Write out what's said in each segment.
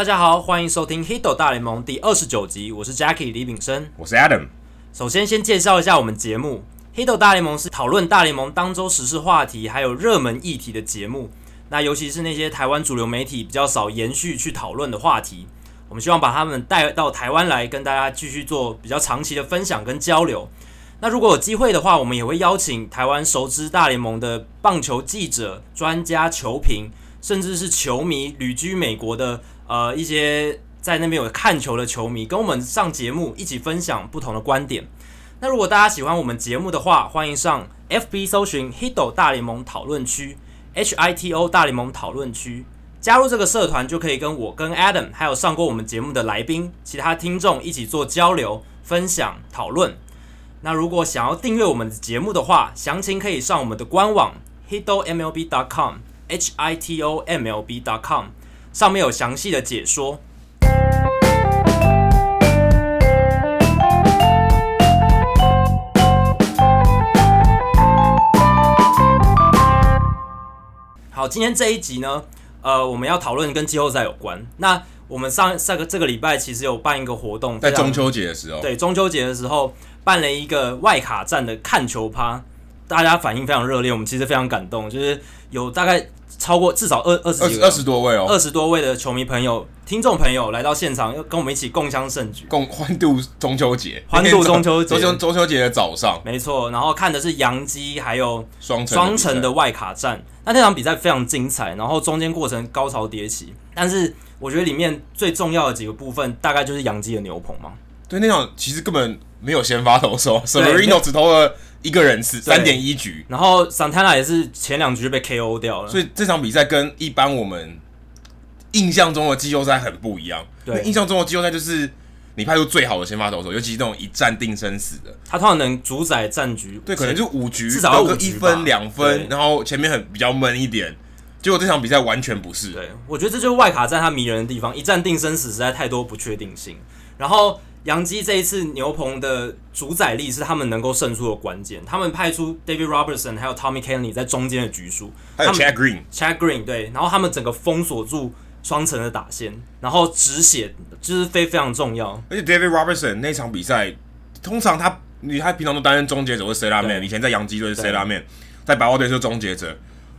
大家好，欢迎收听《Hito 大联盟》第二十九集，我是 Jackie 李炳生，我是 Adam。首先，先介绍一下我们节目，《Hito 大联盟》是讨论大联盟当周时事话题还有热门议题的节目。那尤其是那些台湾主流媒体比较少延续去讨论的话题，我们希望把他们带到台湾来，跟大家继续做比较长期的分享跟交流。那如果有机会的话，我们也会邀请台湾熟知大联盟的棒球记者、专家、球评，甚至是球迷旅居美国的呃一些在那边有看球的球迷，跟我们上节目一起分享不同的观点。那如果大家喜欢我们节目的话，欢迎上 FB 搜寻 Hito 大联盟讨论区，HITO 大联盟讨论区，加入这个社团就可以跟我、跟 Adam 还有上过我们节目的来宾、其他听众一起做交流、分享、讨论。那如果想要订阅我们的节目的话，详情可以上我们的官网 hitomlb.com，h i t o m l b.com，上面有详细的解说。好，今天这一集呢，呃，我们要讨论跟季后赛有关。那我们上上个这个礼拜其实有办一个活动，在中秋节的时候，对，中秋节的时候。办了一个外卡站的看球趴，大家反应非常热烈，我们其实非常感动，就是有大概超过至少二二十几二十多位哦，二十多位的球迷朋友、听众朋友来到现场，要跟我们一起共襄盛举，共欢度中秋节，欢度中秋节，中秋中秋节的早上，没错。然后看的是洋基还有双双城的外卡战，那那场比赛非常精彩，然后中间过程高潮迭起，但是我觉得里面最重要的几个部分，大概就是洋基的牛棚嘛。对，那场其实根本没有先发投手，Severino 只投了一个人次，三点一局，然后 Santana 也是前两局就被 KO 掉了，所以这场比赛跟一般我们印象中的季后赛很不一样。对，印象中的季后赛就是你派出最好的先发投手，尤其是那种一战定生死的，他通常能主宰战局。对，可能就五局，至少个一分两分，然后前面很比较闷一点。结果这场比赛完全不是。对，我觉得这就是外卡战它迷人的地方，一战定生死实在太多不确定性，然后。洋基这一次牛棚的主宰力是他们能够胜出的关键。他们派出 David Robertson 还有 Tommy Kahnle 在中间的局数，还有 Chad Green，Chad Green 对，然后他们整个封锁住双城的打线，然后止血就是非非常重要。而且 David Robertson 那场比赛，通常他你他平常都担任终结者或 setup man，以前在杨基队是 setup man，在白袜队是终结者，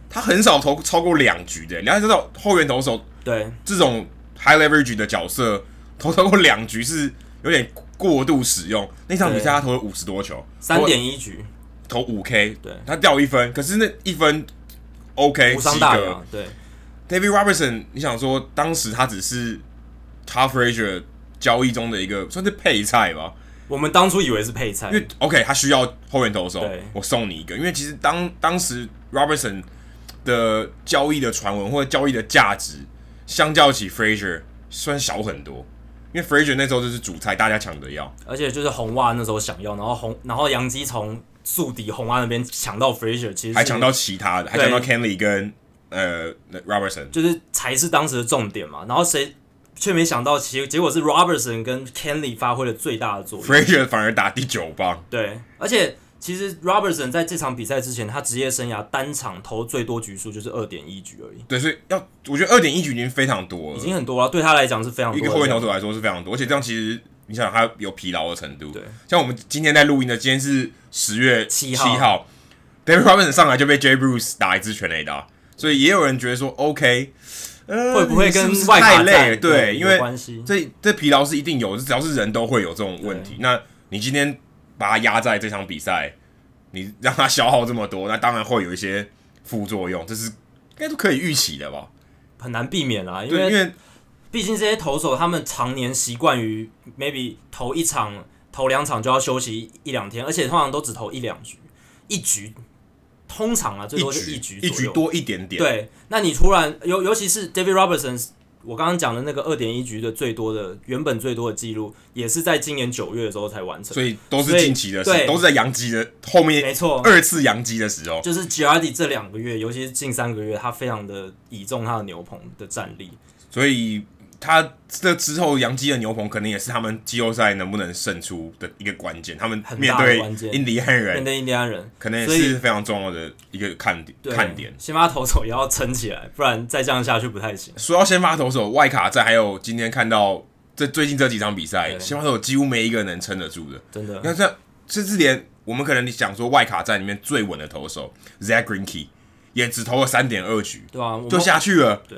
他很少投超过两局的。你要知道后援投手对这种 high leverage 的角色投超过两局是。有点过度使用，那场比赛他投了五十多球，三点一局。投五 K，对，他掉一分，可是那一分 OK，无伤大雅。对，David Robertson，你想说当时他只是 Tough Frazier 交易中的一个算是配菜吧？我们当初以为是配菜，因为 OK 他需要后援投手，我送你一个，因为其实当当时 Robertson 的交易的传闻或者交易的价值，相较起 Frazier 算小很多。因为 Frasier 那时候就是主菜，大家抢着要，而且就是红袜那时候想要，然后红，然后杨基从宿敌红袜那边抢到 Frasier 其实还抢到其他的，还抢到 Kahnle 跟呃 Robertson，就是才是当时的重点嘛。然后谁却没想到，其实结果是 Robertson 跟 Kahnle 发挥了最大的作用，Frasier 反而打第九棒。对，而且。其实 Robertson 在这场比赛之前，他职业生涯单场投最多局数就是二点一局而已。对，所以要我觉得二点一局已经非常多了，已经很多了，对他来讲是非常多。一个后卫投手来说是非常多，而且这样其实你想想他有疲劳的程度。对，像我们今天在录音的，今天是十月七号，号，David Robertson 上来就被 Jay Bruce 打一支全垒打，所以也有人觉得说 OK，呃，会不会跟外卡太累？对，因为，这这疲劳是一定有，只要是人都会有这种问题。那你今天。把他压在这场比赛，你让他消耗这么多，那当然会有一些副作用，这是应该都可以预期的吧？很难避免啦，因为因为毕竟这些投手他们常年习惯于 maybe 投一场、投两场就要休息一两天，而且通常都只投一两局，一局通常啊最多是一局，一局多一点点。对，那你突然尤尤其是 David Robertson。我刚刚讲的那个二点一局的最多的原本最多的记录，也是在今年九月的时候才完成，所以都是近期的事，都是在阳基的后面，没错，二次阳基的时候，就是 Girardi 这两个月，尤其是近三个月，他非常的倚重他的牛棚的战力，所以他这之后杨基的牛棚可能也是他们季后赛能不能胜出的一个关键。他们面对印第安人，面对印第安人，可能也是非常重要的一个看点。看点，先发投手也要撑起来，不然再这样下去不太行。说到先发投手，外卡战还有今天看到这最近这几场比赛，先发投手几乎没一个能撑得住的。真的，你看这甚至连我们可能你想说外卡战里面最稳的投手 Zack Greinke 也只投了三点二局，对啊，就下去了。对，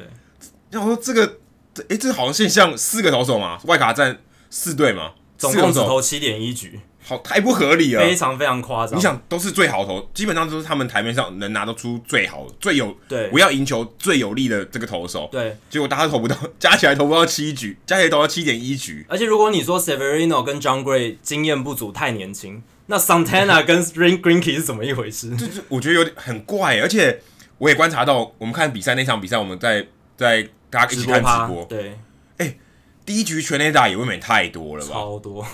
那我说这个。哎、欸，这好像现象，四个投手嘛，外卡战四队嘛，总共只投七点一局，好，太不合理了，非常非常夸张。你想，都是最好投，基本上都是他们台面上能拿得出最好的、最有对，不要赢球最有力的这个投手，对，结果大家都投不到，加起来投不到七局，加起来投到七点一局。而且如果你说 Severino 跟 John Gray 经验不足，太年轻，那 Santana 跟 Zack Greinke 是怎么一回事？就是我觉得有点很怪，而且我也观察到，我们看比赛那场比赛，我们在在大家一起看直播，对。哎第一局全垒打也未免太多了吧？超多，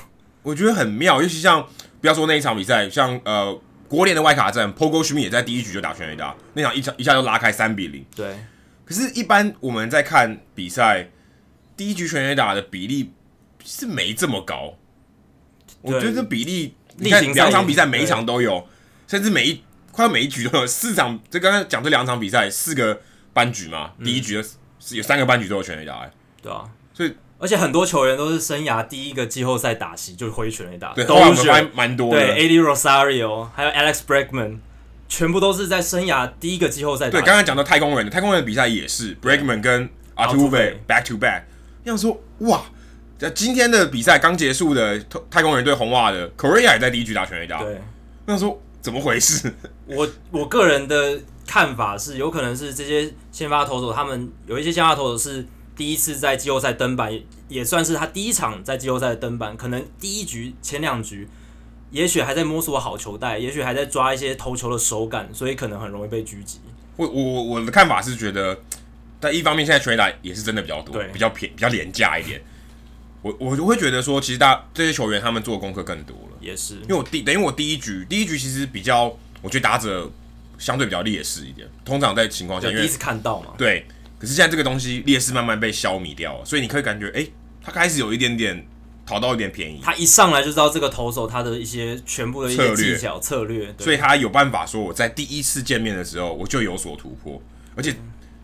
我觉得很妙。尤其像不要说那一场比赛，像呃国联的外卡战 Goldschmidt 也在第一局就打全垒打，那场一场一下就拉开三比零。对。可是，一般我们在看比赛，第一局全垒打的比例是没这么高。我觉得这比例，你看两场比赛每一场都有，甚至每一快要每一局都有四场。就刚刚讲这两场比赛，四个班局嘛，第一局是有三个班局都有全垒打，欸，对啊，所以。而且很多球员都是生涯第一个季后赛打席就挥全垒打，对，都是蛮多的。对，Eddie Rosario 还有 Alex Bregman，全部都是在生涯第一个季后赛。对，刚刚讲到太空人的太空人的比赛也是 Bregman 跟 Altuve back to back。要说哇，在今天的比赛刚结束的太空人对红袜的 Correa 也在第一局打全垒打。对，那说怎么回事？我我个人的看法是，有可能是这些先发投手，他们有一些先发投手是。第一次在季后赛登板，也算是他第一场在季后赛的登板。可能第一局前两局，也许还在摸索好球带，也许还在抓一些投球的手感，所以可能很容易被狙击。我我我的看法是觉得，但一方面现在全垒打也是真的比较多，对，比较便比较廉价一点。我我就会觉得说，其实大这些球员他们做的功课更多了，也是。因为我第等于我第一局第一局其实比较，我觉得打者相对比较劣势一点。通常在情况下，因为第一次看到嘛，对。可是现在这个东西劣势慢慢被消弭掉了，所以你可以感觉，哎、欸，他开始有一点点讨到一点便宜。他一上来就知道这个投手他的一些全部的一些技巧策略，策略，所以他有办法说我在第一次见面的时候我就有所突破。而且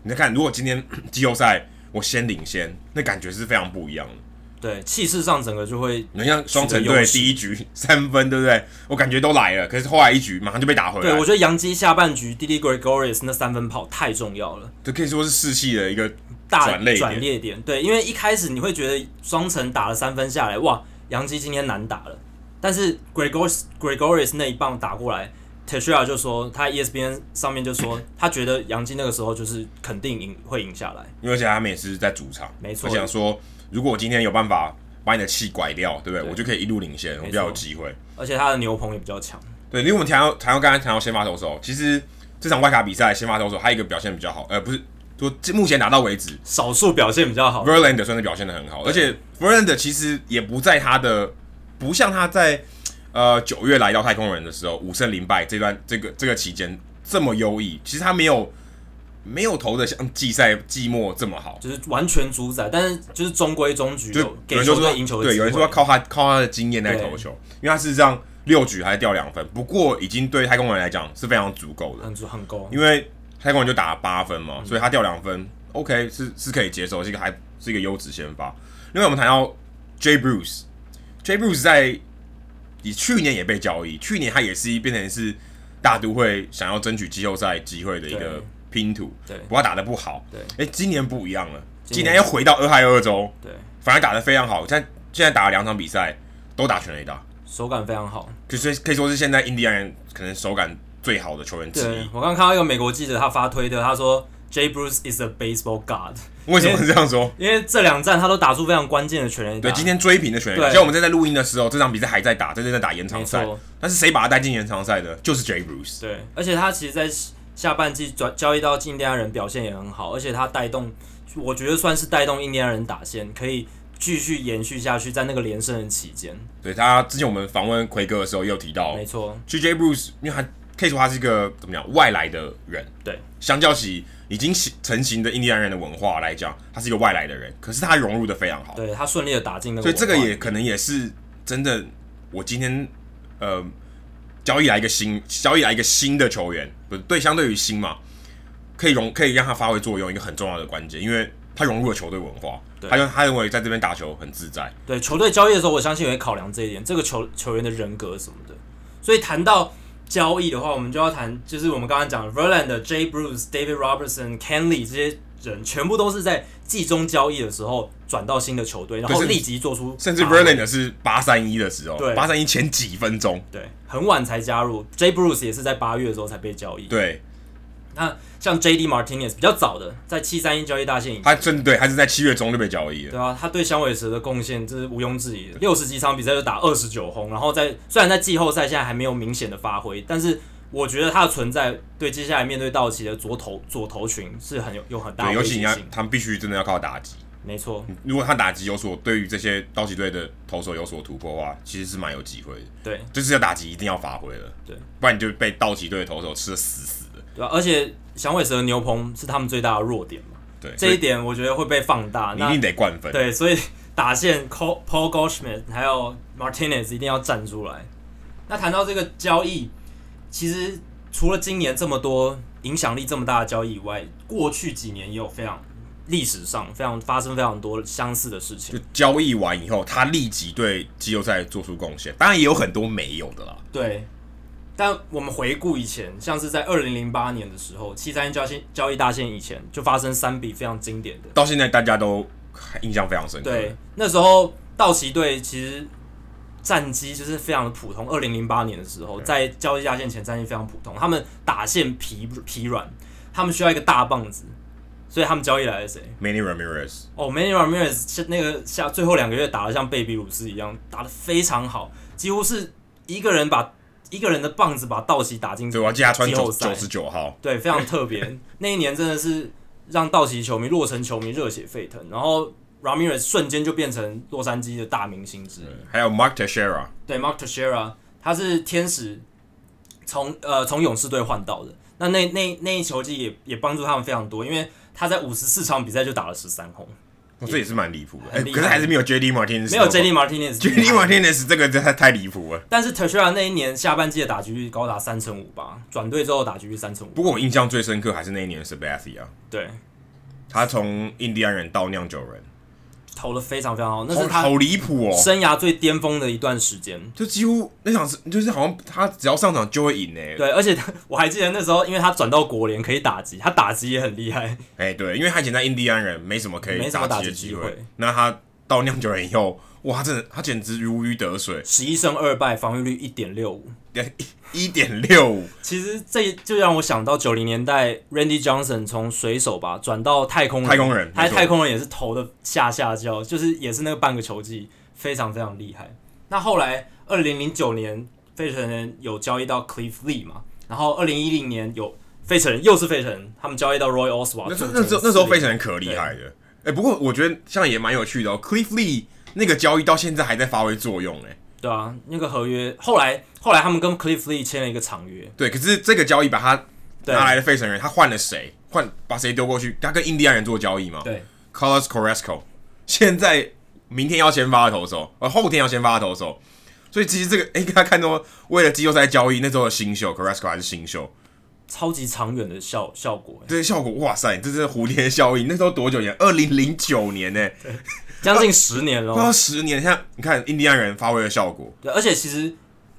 你再看，如果今天季后赛我先领先，那感觉是非常不一样的。对，气势上整个就会，你像双城队第一局 三分，对不对？我感觉都来了，可是后来一局马上就被打回来。对，我觉得杨基下半局 Didi Gregorius 那三分跑太重要了，这可以说是士气的一个大转捩点。对，因为一开始你会觉得双城打了三分下来，哇，杨基今天难打了。但是 Gregorius Gregorius 那一棒打过来，Teixeira 就说他 ESPN 上面就说他觉得杨基那个时候就是肯定赢会赢下来，因为而且他们也是在主场，没错。我想说。如果我今天有办法把你的气拐掉，对不对？对我就可以一路领先，我比较有机会。而且他的牛棚也比较强。对，因为我们谈到谈到刚才谈到先发投手，其实这场外卡比赛先发投手还有一个表现比较好，呃，不是，说目前打到为止少数表现比较好。Verlander 算是表现的很好，而且 Verlander 其实也不在他的，不像他在呃九月来到太空人的时候五胜零败这段这个这个期间这么优异，其实他没有。没有投的像季赛季末这么好，就是完全主宰，但是就是中规中矩，就给球队赢球。对，有人说要靠他靠他的经验来投球，因为他事实上六局还掉两分，不过已经对太空人来讲是非常足够的，很足很够。因为太空人就打了八分嘛，所以他掉两分、嗯、，OK 是是可以接受，这个还是一个优质先发。另外我们谈到 Jay Bruce，Jay Bruce 在你去年也被交易，去年他也是变成是大都会想要争取季后赛机会的一个。拼图，对，不要打得不好，对，哎、欸，今年不一样了，今年，又回到俄亥俄州，对，反而打得非常好，现在现在打了两场比赛都打全垒打，手感非常好，可是可以说是现在印第安人可能手感最好的球员之一。我刚刚看到一个美国记者他发推特，他说 Jay Bruce is a baseball god，为什么是这样说？因为这两战他都打出非常关键的全垒打，对，今天追平的全垒打，像我们正在录音的时候，这场比赛还在打，在正在打延长赛，但是谁把他带进延长赛的？就是 Jay Bruce，对，而且他其实，在下半季转交易到印第安人表现也很好，而且他带动，我觉得算是带动印第安人打线可以继续延续下去，在那个连胜的期间。对他之前我们访问奎哥的时候也有提到，没错，Jay Bruce 因为他可以说他是一个怎么讲外来的人。对，相较起已经成型的印第安人的文化来讲，他是一个外来的人，可是他融入的非常好。对，他顺利的打进那个，所以这个也可能也是真的。我今天呃交易来一个新交易来一个新的球员，不对，相对于新嘛，可以融可以让他发挥作用，一个很重要的关键，因为他融入了球队文化，对他认他认为在这边打球很自在。对，球队交易的时候，我相信也会考量这一点，这个球球员的人格什么的。所以谈到交易的话，我们就要谈，就是我们刚刚讲的 Verlander、Jay Bruce、David Robertson、Kenley 这些人，全部都是在季中交易的时候转到新的球队，然后立即做出，甚至 Verlander 是八三一的时候，对，八三一前几分钟，对，很晚才加入。Jay Bruce 也是在八月的时候才被交易，对。那像 J.D. Martinez 比较早的，在七三一交易大限他真对，他是在七月中就被交易了。对啊，他对响尾蛇的贡献这是毋庸置疑的。六十几场比赛就打二十九轰，然后在虽然在季后赛现在还没有明显的发挥，但是我觉得他的存在对接下来面对道奇的左投左投群是很有有很大的。尤其你要他们必须真的要靠打击。没错，如果他打击有所对于这些道奇队的投手有所突破的话，其实是蛮有机会的。对，就是要打击一定要发挥了。对，不然你就被道奇队的投手吃的死死的。对啊，而且。响尾蛇的牛棚是他们最大的弱点嘛？对，这一点我觉得会被放大。你一定得灌分。对，所以打线 Paul Goldschmidt 还有 Martinez 一定要站出来。那谈到这个交易，其实除了今年这么多影响力这么大的交易以外，过去几年也有非常历史上非常发生非常多相似的事情。就交易完以后，他立即对季后赛做出贡献，当然也有很多没有的啦。对。但我们回顾以前，像是在二零零八年的时候，七三一交易交易大限以前，就发生三笔非常经典的，到现在大家都印象非常深刻。对，那时候道奇队其实战绩就是非常的普通。二零零八年的时候，在交易大限前战绩非常普通，他们打线疲疲软，他们需要一个大棒子，所以他们交易来了谁？Manny Ramirez。哦，Manny Ramirez 是那个下最后两个月打的像贝比鲁斯一样，打的非常好，几乎是一个人把。一个人的棒子把道奇打进对，我记得他穿九十九号，对，非常特别。那一年真的是让道奇球迷、洛城球迷热血沸腾，然后 Ramirez 瞬间就变成洛杉矶的大明星之一。还有 Mark Teixeira，对，Mark Teixeira，他是天使从呃从勇士队换到的。那那那那一球季也也帮助他们非常多，因为他在五十四场比赛就打了十三轰。哦、这也是蛮离谱的，可是还是没有 J.D. Martinez，没有 J.D. Martinez，J.D. Martinez 这个真的太离谱了。但是 Teixeira 那一年下半季的打击率高达三成五吧，转队之后打击率三成五。不过我印象最深刻还是那一年的 Sabathia，对，他从印第安人到酿酒人。投的非常非常好，那是他好离谱哦，生涯最巅峰的一段时间，就几乎那场是就是好像他只要上场就会赢呢。对，而且我还记得那时候，因为他转到国联可以打击，他打击也很厉害。哎、欸，对，因为他以前在印第安人没什么可以打击的机会，那他到酿酒人以后。哇，他真的，他简直如鱼得水，十一胜二败，防御率一点六五，一点六五。其实这就让我想到九零年代，Randy Johnson 从水手吧转到太空人，太空人，他太空人也是投的下下焦，就是也是那个半个球季，非常非常厉害。那后来二零零九年，费城人有交易到 Cliff Lee 嘛，然后二零一零年有费城人又是费城人，他们交易到 Roy Oswalt。那那时候那时候费城人可厉害的，哎、欸，不过我觉得像也蛮有趣的哦，Cliff Lee。那个交易到现在还在发挥作用哎，对啊，那个合约后来后来他们跟 Cliff Lee 签了一个长约，对，可是这个交易把他拿来的费城人，他换了谁？换把谁丢过去？他跟印第安人做交易嘛？对，Carlos Corresco 现在明天要先发的投手，呃，后天要先发的投手，所以其实这个 哎，大家看到为了季后赛交易那时候的新秀 Corresco 还是新秀，超级长远的效效果，这些效果哇塞，这是蝴蝶效应，那时候多久年？二零零九年呢？将近十年了，快要十年。像你看，印第安人发挥的效果。对，而且其实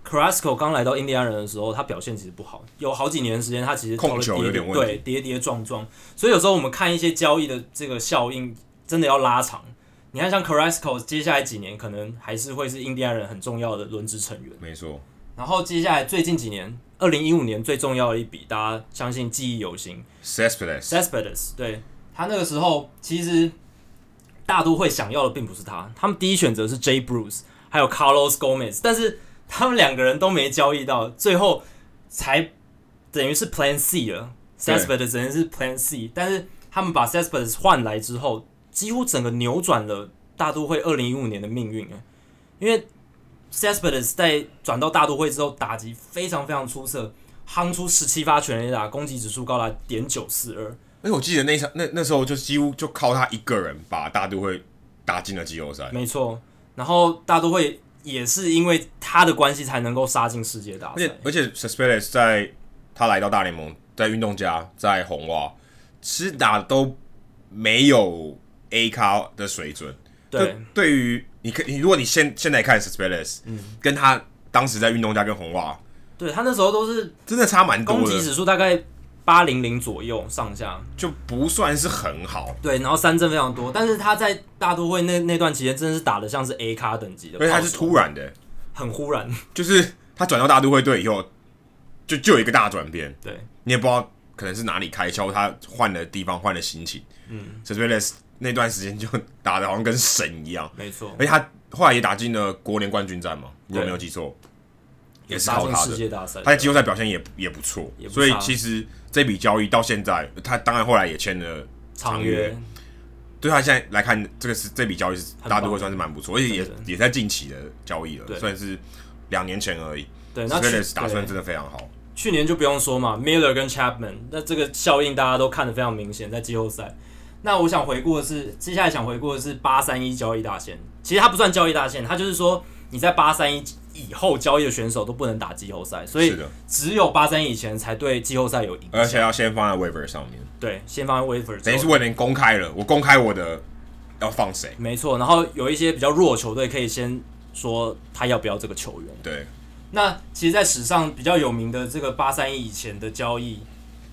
Carrasco 刚来到印第安人的时候，他表现其实不好，有好几年的时间，他其实控球有点问题，对，跌跌撞撞。所以有时候我们看一些交易的这个效应，真的要拉长。你看，像 Carrasco 接下来几年可能还是会是印第安人很重要的轮值成员。没错。然后接下来最近几年，二零一五年最重要的一笔，大家相信记忆犹新。Cespedes，Cespedes，对，他那个时候其实。大都会想要的并不是他，他们第一选择是 Jay Bruce，还有 Carlos Gomez，但是他们两个人都没交易到，最后才等于是 Plan C 了。Cespedes 等于是 Plan C，但是他们把 Cespedes 换来之后，几乎整个扭转了大都会二零一五年的命运！因为 Cespedes 在转到大都会之后，打击非常非常出色，夯出十七发全垒打，攻击指数高达点九四二。哎，我记得那场那那时候就几乎就靠他一个人把大都会打进了季后赛。没错，然后大都会也是因为他的关系才能够杀进世界大赛。而且而且 Cespedes 在他来到大联盟，在运动家，在红袜，其实打的都没有 A 咖的水准。对，对于你可你如果你现现在看 Cespedes，嗯，跟他当时在运动家跟红袜，对他那时候都是真的差蛮多的，攻击指数大概八零零左右上下，就不算是很好。对，然后三振非常多，但是他在大都会那那段期间，真的是打的像是 A 咖等级的，而且他是突然的，很忽然，就是他转到大都会队以后，就就有一个大转变，对。你也不知道可能是哪里开窍，他换了地方，换了心情，嗯，Cespedes 那段时间就打的好像跟神一样，没错。而且他后来也打进了国联冠军战嘛，如果没有记错，也是靠他的。世界大他在季后赛表现也也不错，所以其实这笔交易到现在，他当然后来也签了长约。对他现在来看，这个是这笔交易是大都会算是蛮不错，而且也也在近期的交易了，算是两年前而已。对，那 Cespedes 打算真的非常好。去年就不用说嘛，Miller 跟 Chapman，那这个效应大家都看得非常明显，在季后赛。那我想回顾的是，接下来想回顾的是八三一交易大限。其实它不算交易大限，它就是说你在八三一以后交易的选手都不能打季后赛，所以只有八三一以前才对季后赛有影响。而且要先放在 waiver 上面。对，先放在 waiver。等于是我已经公开了，我公开我的要放谁？没错。然后有一些比较弱的球队可以先说他要不要这个球员。对。那其实，在史上比较有名的这个八三一以前的交易。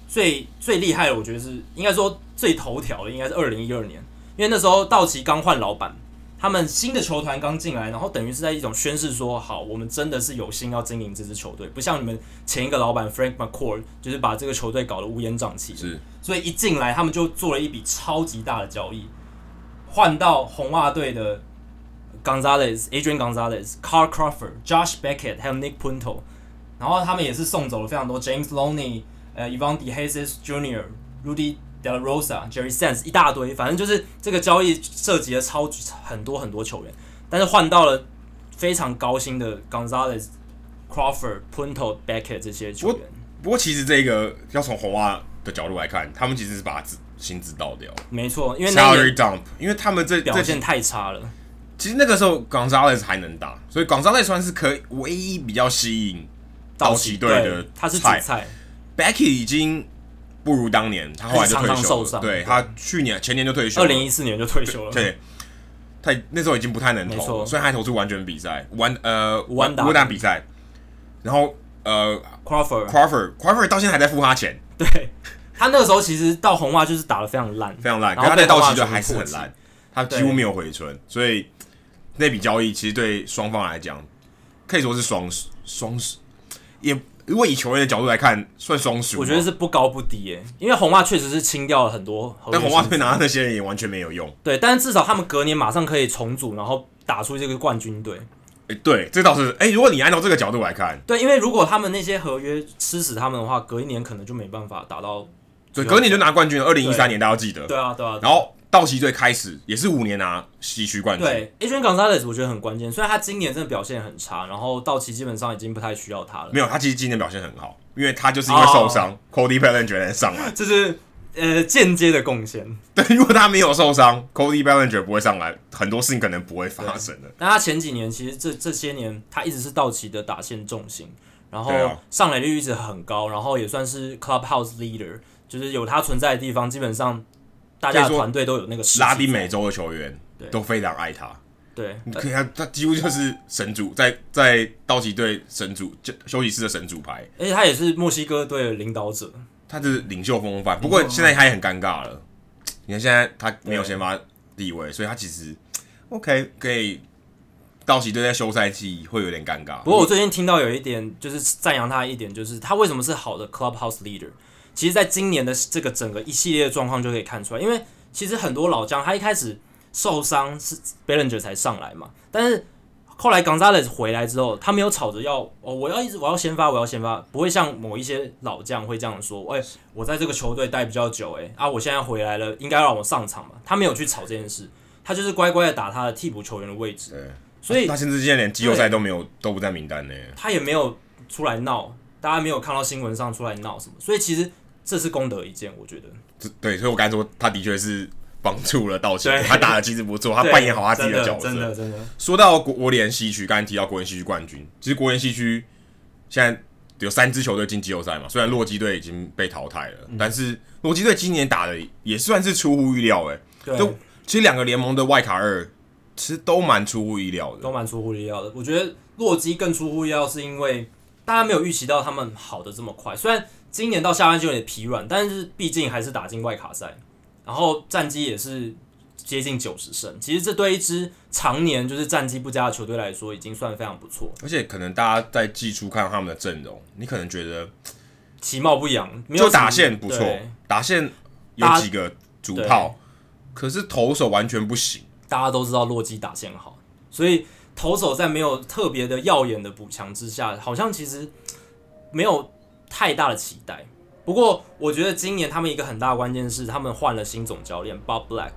最最厉害的，我觉得是应该说最头条的，应该是二零一二年，因为那时候道奇刚换老板，他们新的球团刚进来，然后等于是在一种宣示说，好，我们真的是有心要经营这支球队，不像你们前一个老板 Frank McCourt，就是把这个球队搞得乌烟瘴气。是，所以一进来，他们就做了一笔超级大的交易，换到红袜队的 Gonzalez、Adrian Gonzalez、Carl Crawford、Josh Beckett 还有 Nick Punto，然后他们也是送走了非常多 James Loney。呃、Ivan d e h e s e s Jr.、Rudy De La Rosa、Jerry Sands 一大堆，反正就是这个交易涉及了超级很多很多球员，但是换到了非常高薪的 Gonzalez、Crawford、Punto、Beckett 这些球员。不过其实这个要从红袜的角度来看，他们其实是把薪资倒掉。没错，因为 Salary Dump，因为他们这表现太差了。其实那个时候 Gonzalez 还能打，所以 Gonzalez 算是可以唯一比较吸引道奇队的，他是主菜。Becky 已经不如当年，他后来就退休了。受伤，对，他去年前年就退休了，二零一四年就退休了。对，他那时候已经不太能投，所以他还投出完全比赛，完呃完完打比赛。然后呃，Crawford Crawford Crawford 到现在还在付他钱。对，他那个时候其实到红袜就是打的非常烂，非常烂。然后他在道奇队还是很烂，他几乎没有回春。所以那笔交易其实对双方来讲可以说是双双也。如果以球员的角度来看，算双输。我觉得是不高不低诶，因为红袜确实是清掉了很多，但红袜队拿到那些人也完全没有用。对，但是至少他们隔年马上可以重组，然后打出这个冠军队。诶，对，这倒是诶。如果你按照这个角度来看，对，因为如果他们那些合约吃死他们的话，隔一年可能就没办法打到。对，隔年就拿冠军了。二零一三年大家要记得。对啊，对啊。然后。道奇队开始也是五年拿西区冠军。对，Adrian Gonzalez 我觉得很关键，虽然他今年真的表现很差，然后道奇基本上已经不太需要他了。没有，他其实今年表现很好，因为他就是因为受伤、oh.，Cody Bellinger 上来，这是呃间接的贡献。对，如果他没有受伤，Cody Bellinger 不会上来，很多事情可能不会发生的。但他前几年其实这这些年他一直是道奇的打线重心，然后上垒率一直很高，然后也算是 Clubhouse Leader，就是有他存在的地方，基本上。大家团队都有那个拉丁美洲的球员，都非常爱他。对，你可以看他几乎就是神主，在在道奇队神主就休息室的神主牌，而且他也是墨西哥队的领导者，他是领袖风范。不过现在他也很尴尬了，你看现在他没有先发地位，所以他其实 OK 可以道奇队在休赛季会有点尴尬。不过我最近听到有一点就是赞扬他的一点，就是他为什么是好的 Clubhouse Leader。其实，在今年的这个整个一系列的状况就可以看出来，因为其实很多老将他一开始受伤是 Bellinger 才上来嘛，但是后来 Gonzalez 回来之后，他没有吵着要哦，我要一直我要先发，我要先发，不会像某一些老将会这样说，哎，我在这个球队待比较久，哎啊，我现在回来了，应该让我上场嘛，他没有去吵这件事，他就是乖乖的打他的替补球员的位置，对，所以他甚至现在连季后赛都没有，都不在名单呢，他也没有出来闹。大家没有看到新闻上出来闹什么，所以其实这是功德一件，我觉得。对，所以我刚才说他的确是帮助了道奇，他打的其实不错，他扮演好他自己的角色。真的真的。说到国国联西区，刚才提到国联西区冠军，其实国联西区现在有三支球队进季后赛嘛，虽然洛基队已经被淘汰了，嗯、但是洛基队今年打的也算是出乎意料哎。对。都其实两个联盟的外卡二。其实都蛮出乎意料的，都蛮出乎意料的。我觉得洛基更出乎意料，是因为大家没有预期到他们好的这么快。虽然今年到下半季有点疲软，但是毕竟还是打进外卡赛，然后战绩也是接近九十胜。其实这对一支常年就是战绩不佳的球队来说，已经算非常不错。而且可能大家在季初看到他们的阵容，你可能觉得其貌不扬，就打线不错，打线有几个主炮，可是投手完全不行。大家都知道洛基打线好，所以投手在没有特别的耀眼的补强之下，好像其实没有太大的期待。不过，我觉得今年他们一个很大的关键是他们换了新总教练 Bob Black。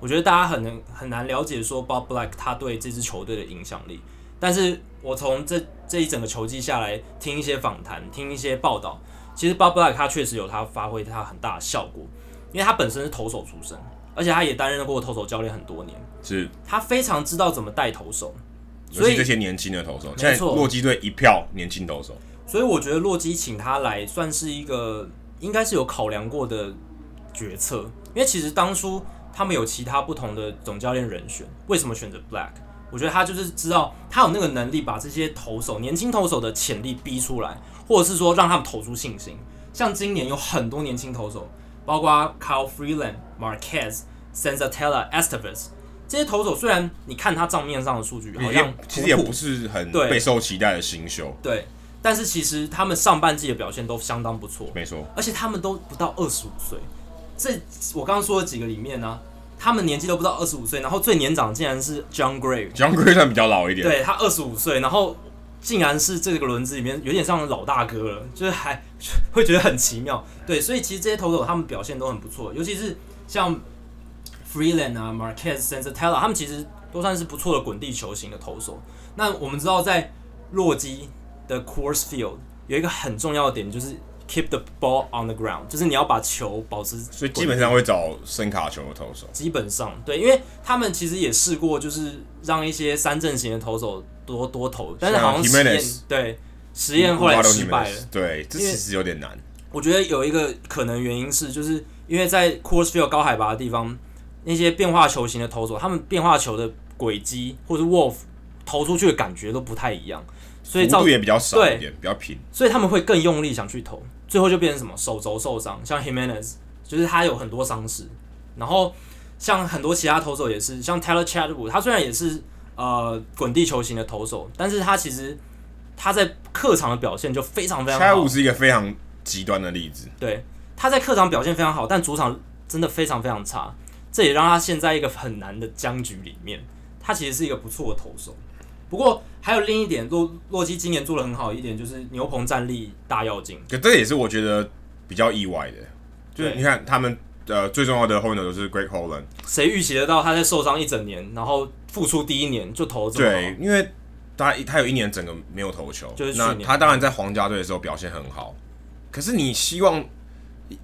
我觉得大家很能很难了解说 Bob Black 他对这支球队的影响力。但是我从这这一整个球季下来听一些访谈，听一些报道，其实 Bob Black 他确实有他发挥他很大的效果，因为他本身是投手出身。而且他也担任过投手教练很多年，是他非常知道怎么带投手，所以这些年轻的投手，现在洛基队一票年轻投手，所以我觉得洛基请他来算是一个应该是有考量过的决策，因为其实当初他们有其他不同的总教练人选，为什么选择 Black？我觉得他就是知道他有那个能力把这些投手年轻投手的潜力逼出来，或者是说让他们投出信心。像今年有很多年轻投手。包括 Kyle Freeland、Marquez、Senzatella、e s t e v e s 这些投手，虽然你看他账面上的数据好像其实也不是很备受期待的新秀，对，但是其实他们上半季的表现都相当不错，没错，而且他们都不到二十五岁。这我刚刚说的几个里面呢、啊，他们年纪都不到二十五岁，然后最年长竟然是 John Gray，John Gray 算比较老一点，对他二十五岁，然后。竟然是这个轮子里面有点像老大哥了，就是还 会觉得很奇妙。对，所以其实这些投手他们表现都很不错，尤其是像 Freeland 啊、Marquez、Senzatella，他们其实都算是不错的滚地球型的投手。那我们知道，在洛基的 Course Field 有一个很重要的点，就是 Keep the ball on the ground，就是你要把球保持。所以基本上会找深卡球的投手。基本上对，因为他们其实也试过，就是让一些三阵型的投手。多多投，但是好像实验对实验后来失败了。对，这其实有点难。我觉得有一个可能原因是，就是因为在 Course Field 高海拔的地方，那些变化球型的投手，他们变化球的轨迹或者 Wolf 投出去的感觉都不太一样，所以幅度也比较少一点，比较平，所以他们会更用力想去投，最后就变成什么手肘受伤，像 Jimenez 就是他有很多伤势，然后像很多其他投手也是，像 Taylor Chadwood 他虽然也是。呃，滚地球型的投手，但是他其实他在客场的表现就非常非常好。，Chadwood 是一个非常极端的例子。对，他在客场表现非常好，但主场真的非常非常差，这也让他陷在一个很难的僵局里面。他其实是一个不错的投手，不过还有另一点，洛洛基今年做的很好一点，就是牛棚战力大跃进。可这也是我觉得比较意外的，就是你看他们呃最重要的后援都是 Greg Holland，谁预期得到他在受伤一整年，然后。复出第一年就投这么好，对，因为他他有一年整个没有投球，就是那他当然在皇家队的时候表现很好，可是你希望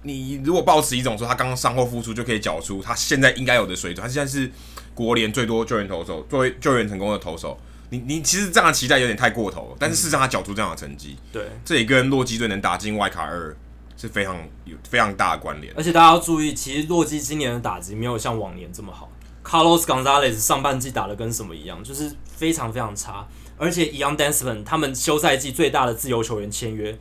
你如果抱持一种说他刚刚伤后复出就可以缴出他现在应该有的水准，他现在是国联最多救援投手，作为救援成功的投手，你你其实这样的期待有点太过头了，但是事实上他缴出这样的成绩，对，这也跟洛基队能打进外卡二是非常有非常大的关联，而且大家要注意，其实洛基今年的打击没有像往年这么好。Carlos Gonzalez 上半季打的跟什么一样，就是非常非常差。而且 Ian Desmond 他们休赛季最大的自由球员签约，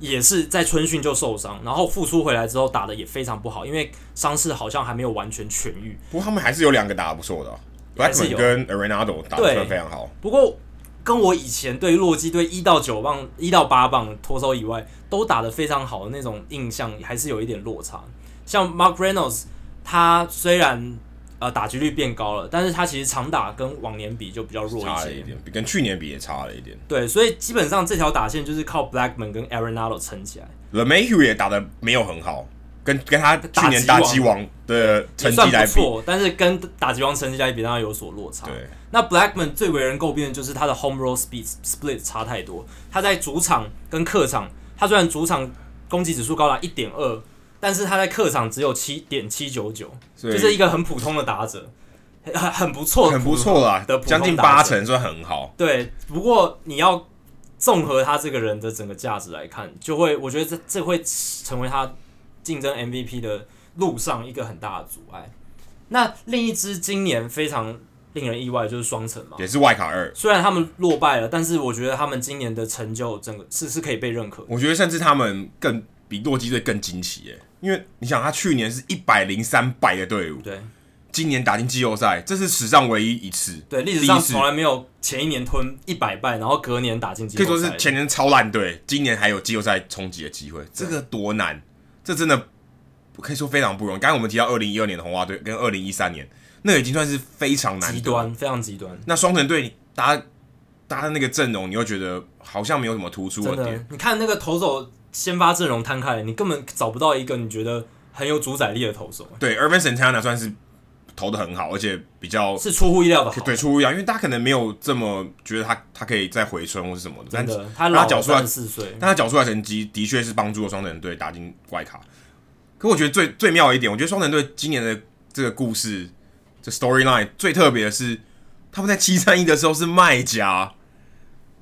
也是在春训就受伤，然后复出回来之后打的也非常不好，因为伤势好像还没有完全痊愈。不过他们还是有两个打得不错的，Blackmon 跟 Arenado 打得非常好。不过跟我以前对洛基队一到九棒、一到八棒脱手以外都打得非常好的那种印象，还是有一点落差。像 Mark Reynolds，他虽然呃，打击率变高了，但是他其实长打跟往年比就比较弱一些，差了一点，比跟去年比也差了一点。对，所以基本上这条打线就是靠 Blackman 跟 Arenado 撑起来。l e m a y h e w 也打得没有很好，跟跟他去年打击王的成绩来比，但是跟打击王成绩来比，当然有所落差。对，那 Blackman 最为人诟病的就是他的 Home Run Speed Split 差太多，他在主场跟客场他虽然主场攻击指数高达一点二，但是他在客场只有七点七九九，就是一个很普通的打者，很很不错，很不错啦，的将近八成算很好。对，不过你要综合他这个人的整个价值来看，就会我觉得这这会成为他竞争 MVP 的路上一个很大的阻碍。那另一支今年非常。令人意外就是双城嘛，也是外卡二。虽然他们落败了，但是我觉得他们今年的成就整个是是可以被认可。我觉得甚至他们更比洛基队更惊奇耶，因为你想他去年是一百零三败的队伍，对，今年打进季后赛，这是史上唯一一次，对，历史上从来没有前一年吞一百败，然后隔年打进季后赛，可以说是前年超烂队，今年还有季后赛冲击的机会，这个多难，这真的可以说非常不容易。刚才我们提到二零一二年的红袜队跟二零一三年。那个已经算是非常难，极端，非常极端。那双城队搭搭的那个阵容，你又觉得好像没有什么突出的点。你看那个投手先发阵容摊开来，你根本找不到一个你觉得很有主宰力的投手。对，Ervin Santana 算是投的很好，而且比较是出乎意料的好。对，出乎意料，因为大家可能没有这么觉得他他可以再回春或是什么的。真的，他他缴出来四岁，但他缴出来成绩的确是帮助了双城队打进外卡。可我觉得最最妙的一点，我觉得双城队今年的这个故事。这 storyline 最特别的是，他们在七三一的时候是卖家。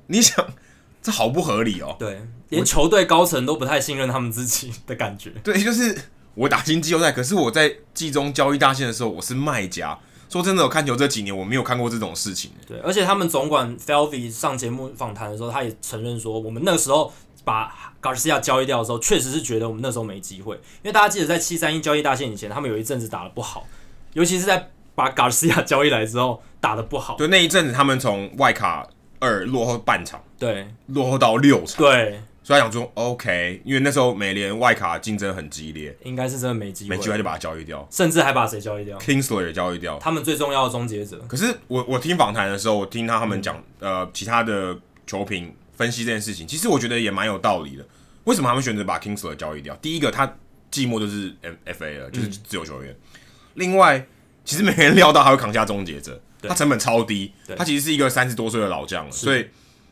你想，这好不合理哦。对，连球队高层都不太信任他们自己的感觉。对，就是我打进季后赛，可是我在季中交易大线的时候，我是卖家。说真的，我看球这几年我没有看过这种事情。对，而且他们总管 Falvey 上节目访谈的时候，他也承认说，我们那个时候把 Garcia 交易掉的时候，确实是觉得我们那时候没机会。因为大家记得，在七三一交易大限以前，他们有一阵子打的不好，尤其是在。把 Garcia 交易来之后打的不好，对，那一阵子他们从外卡二落后半场，对，落后到六场，对，所以他想说 OK，因为那时候美联外卡竞争很激烈，应该是真的没机会，没机会就把他交易掉，甚至还把谁交易掉，Kingsley 也交易掉，他们最重要的终结者。可是我我听访谈的时候，我听他他们讲、嗯，呃，其他的球评分析这件事情，其实我觉得也蛮有道理的。为什么他们选择把 Kingsley 交易掉？第一个，他寂寞就是 FA 了，就是自由球员，嗯、另外。其实没人料到他会扛下终结者，他成本超低，他其实是一个三十多岁的老将了，所以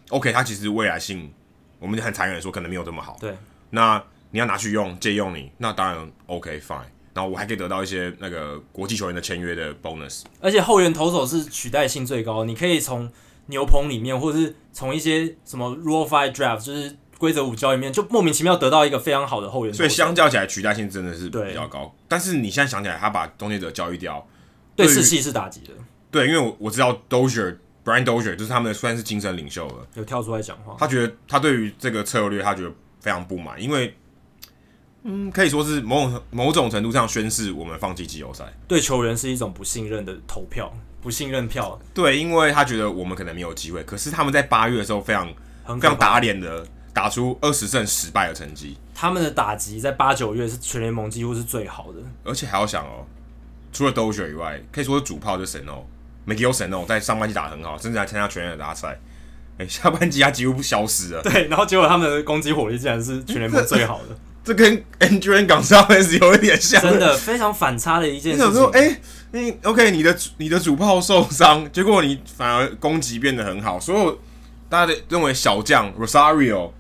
OK，他其实未来性，我们很残忍的说，可能没有这么好。对，那你要拿去用借用你，那当然 OK fine，然后我还可以得到一些那个国际球员的签约的 bonus，而且后援投手是取代性最高，你可以从牛棚里面，或者是从一些什么 Rule Five Draft，就是规则五交里面，就莫名其妙得到一个非常好的后援投手，所以相较起来取代性真的是比较高。但是你现在想起来，他把终结者交易掉。对士气是打击的，对，因为我我知道 Dozier，Brian Dozier 就是他们的算是精神领袖了，有跳出来讲话。他觉得他对于这个策略，他觉得非常不满，因为嗯，可以说是某种某种程度上宣示我们放弃季后赛，对球员是一种不信任的投票，不信任票。对，因为他觉得我们可能没有机会，可是他们在八月的时候非常非常打脸的打出二十胜十败的成绩，他们的打击在八九月是全联盟几乎是最好的，而且还要想哦。除了 Dozier 以外，可以说是主炮就是 Sano，Miguel Sano 在上半季打得很好，甚至还参加全垒打赛。哎、欸，下半季他几乎不消失了。对，然后结果他们的攻击火力竟然是全联盟最好的。这跟 Andrew Gonzalez 有一点像，真的非常反差的一件事情。你想说，哎、欸，OK，你的你的主炮受伤，结果你反而攻击变得很好，所有大家认为小将 Rosario、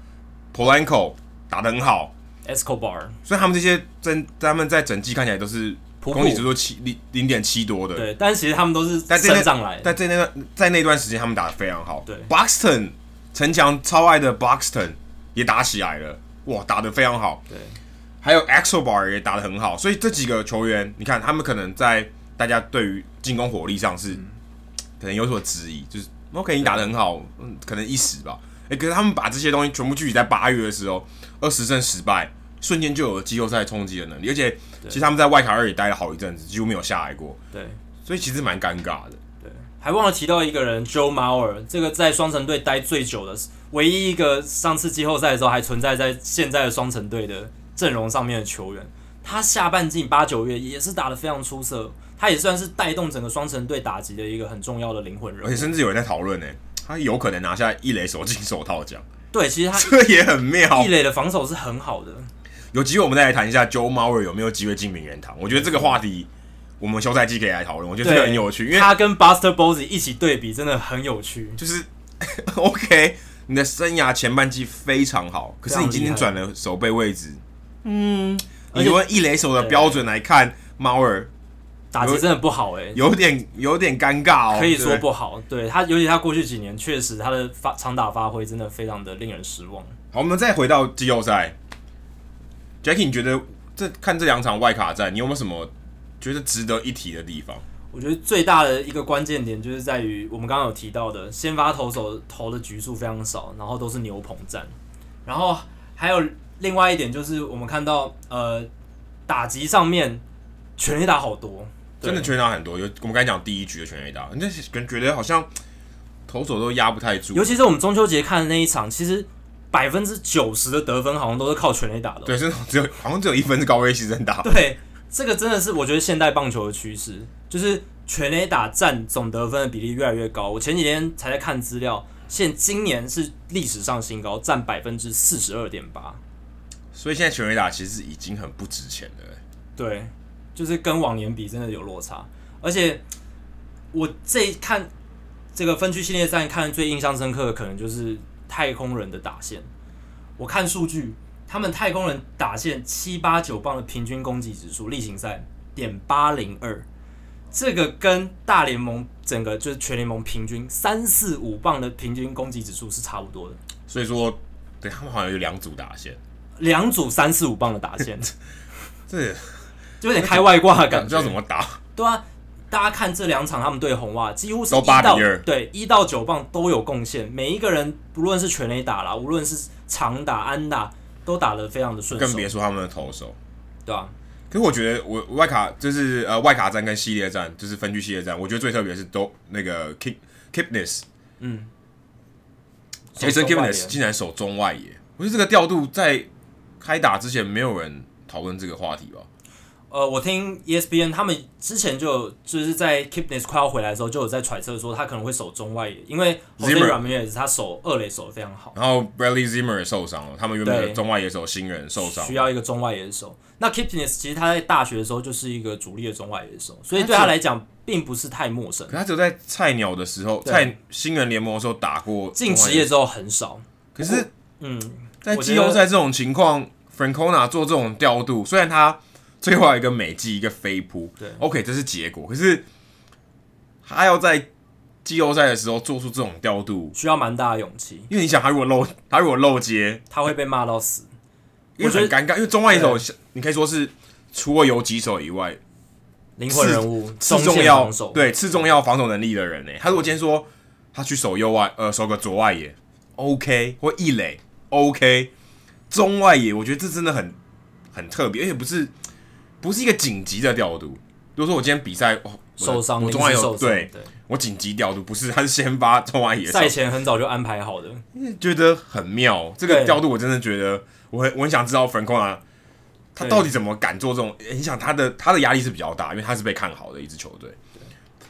Polanco 打得很好，Escobar，所以他们这些真他们在整季看起来都是。攻击指数七零零点七多的，对，但是其实他们都是升上来的。在在那段在那段时间，他们打的非常好。对，Buxton 城墙超爱的 Buxton 也打起来了，哇，打的非常好。对，还有 exobar 也打的很好，所以这几个球员，你看他们可能在大家对于进攻火力上是可能有所质疑，就是 OK，你打的很好，嗯，可能一时吧。哎、欸，可是他们把这些东西全部聚集在八月的时候，二十胜十败。瞬间就有了季后赛冲击的能力，而且其实他们在外卡二也待了好一阵子，几乎没有下来过。对，所以其实蛮尴尬的。对，还忘了提到一个人，Joe Mauer，这个在双城队待最久的，唯一一个上次季后赛的时候还存在在现在的双城队的阵容上面的球员。他下半季八九月也是打得非常出色，他也算是带动整个双城队打击的一个很重要的灵魂人物。而且甚至有人在讨论呢，他有可能拿下一垒手金手套奖。对，其实他 这也很妙，一垒的防守是很好的。有机会我们再来谈一下 Joe Mauer 有没有机会进名人堂？我觉得这个话题我们休赛季可以来讨论。我觉得这个很有趣，因为他跟 Buster Posey 一起对比真的很有趣。就是 OK，你的生涯前半季非常好，可是你今天转了守备位置，嗯，你用一垒手的标准来看，猫儿打击真的不好哎、欸，有点有点尴尬哦，可以说不好。对，对他，尤其他过去几年确实他的发长打发挥真的非常的令人失望。好，我们再回到季后赛，Jackie，你觉得这看这两场外卡战，你有没有什么觉得值得一提的地方？我觉得最大的一个关键点就是在于我们刚刚有提到的，先发投手投的局数非常少，然后都是牛棚战，然后还有另外一点就是我们看到呃打击上面全垒打好多，真的全垒打很多，有我们刚才讲第一局的全垒打，那感觉得好像投手都压不太住，尤其是我们中秋节看的那一场，其实百分之九十的得分好像都是靠全垒打的，对，是只有好像只有一分是高威牺牲打，对。这个真的是我觉得现代棒球的趋势，就是全垒打占总得分的比例越来越高。我前几天才在看资料，现今年是历史上新高，占百分之四十二点八。所以现在全垒打其实已经很不值钱了。对，就是跟往年比真的有落差。而且我这一看这个分区系列赛，看最印象深刻的可能就是太空人的打线。我看数据。他们太空人打线七八九磅的平均攻击指数，例行赛点八零二，这个跟大联盟整个就是全联盟平均三四五磅的平均攻击指数是差不多的。所以说，对他们好像有两组打线，两组三四五磅的打线，这就有点开外挂的感觉。不知道怎么打？对啊，大家看这两场他们对红袜几乎是都八比二，对一到九棒都有贡献，每一个人不论是全垒打啦，无论是长打安打。都打得非常的顺，更别说他们的投手，对啊。可是我觉得我外卡就是呃外卡战跟系列战，就是分区系列战，我觉得最特别是都那个 keepkipness 嗯，Jason Kipnis 竟然守中外野，我觉得这个调度在开打之前没有人讨论这个话题吧。呃，我听 ESPN 他们之前就有就是在 Kipnis 快要回来的时候，就有在揣测说他可能会守中外野，因为 Jose Ramirez 他守二垒守的非常好。然后 Bradley Zimmer 也受伤了，他们原本的中外野手新人受伤，需要一个中外野手。那 Kipnis 其实他在大学的时候就是一个主力的中外野手，所以对他来讲并不是太陌生。可他只有在菜鸟的时候，菜新人联盟的时候打过，进职业之后很少。可是，嗯，在季后赛这种情况，Francona 做这种调度，虽然他。最后一个美记，一个飞扑，对，OK，这是结果。可是他要在季后赛的时候做出这种调度，需要蛮大的勇气。因为你想，他如果漏，他如果漏接，他会被骂到死，因为很尴尬。因为中外野手，你可以说是除了有几手以外，灵魂人物，次重要，对，次重要防守能力的人呢。他如果今天说他去守右外，呃，守个左外野，OK，或一垒，OK，中外野，我觉得这真的很很特别，而且不是。不是一个紧急的调度。如果说我今天比赛哦受伤，我中外野手对，对我紧急调度，不是，他是先发中外野。赛前很早就安排好的，觉得很妙。这个调度我真的觉得，我很我很想知道 Francona 他到底怎么敢做这种？你想他的他的压力是比较大，因为他是被看好的一支球队。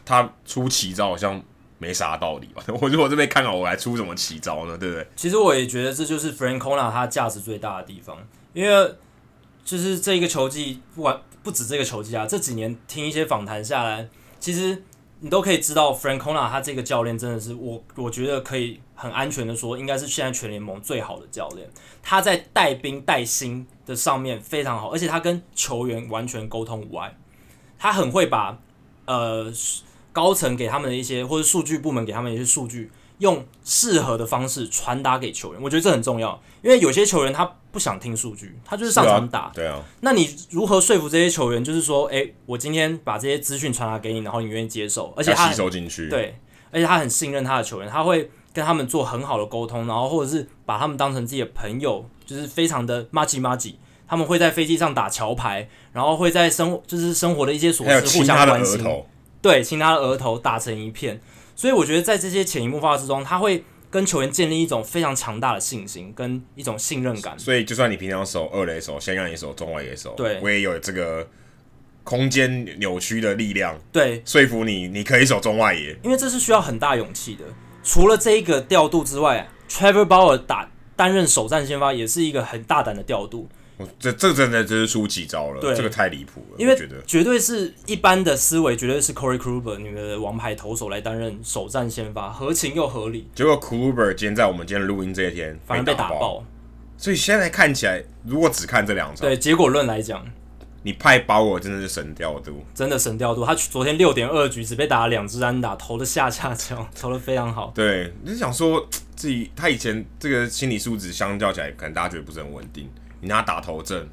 他出奇招好像没啥道理吧？我如果是被看好，我来出什么奇招呢？对不对？其实我也觉得这就是 Francona 他价值最大的地方，因为。就是这一个球季，不管不止这个球季啊，这几年听一些访谈下来，其实你都可以知道，Francona 他这个教练真的是我，我觉得可以很安全的说，应该是现在全联盟最好的教练。他在带兵带薪的上面非常好，而且他跟球员完全沟通无碍，他很会把呃高层给他们的一些或者数据部门给他们一些数据。用适合的方式传达给球员，我觉得这很重要，因为有些球员他不想听数据，他就是上场打。啊对啊。那你如何说服这些球员？就是说，哎、欸，我今天把这些资讯传达给你，然后你愿意接受，而且他吸收进去。对，而且他很信任他的球员，他会跟他们做很好的沟通，然后或者是把他们当成自己的朋友，就是非常的麻吉麻吉。他们会在飞机上打桥牌，然后会在生就是生活的一些琐事互相关心。对，亲他的额头打成一片。所以我觉得在这些潜移默化之中，他会跟球员建立一种非常强大的信心跟一种信任感。所以就算你平常守二垒手，先让你守中外野手，对，我也有这个空间扭曲的力量，对，说服你你可以守中外野。因为这是需要很大勇气的。除了这一个调度之外，Trevor Bauer 打担任首战先发也是一个很大胆的调度，我这这真的真是出奇招了，对这个太离谱了。因为觉得绝对是一般的思维，绝对是 Corey Kluber 你们的王牌投手来担任首战先发，合情又合理。结果 Kluber 今天在我们今天录音这一天反而被打爆，所以现在看起来，如果只看这两场，对结果论来讲，你派保尔真的是神调度，真的神调度。他昨天六点二局只被打了两支安打，投的下下角，投的非常好。对，你是想说自己他以前这个心理素质相较起来，可能大家觉得不是很稳定。你拿打头阵，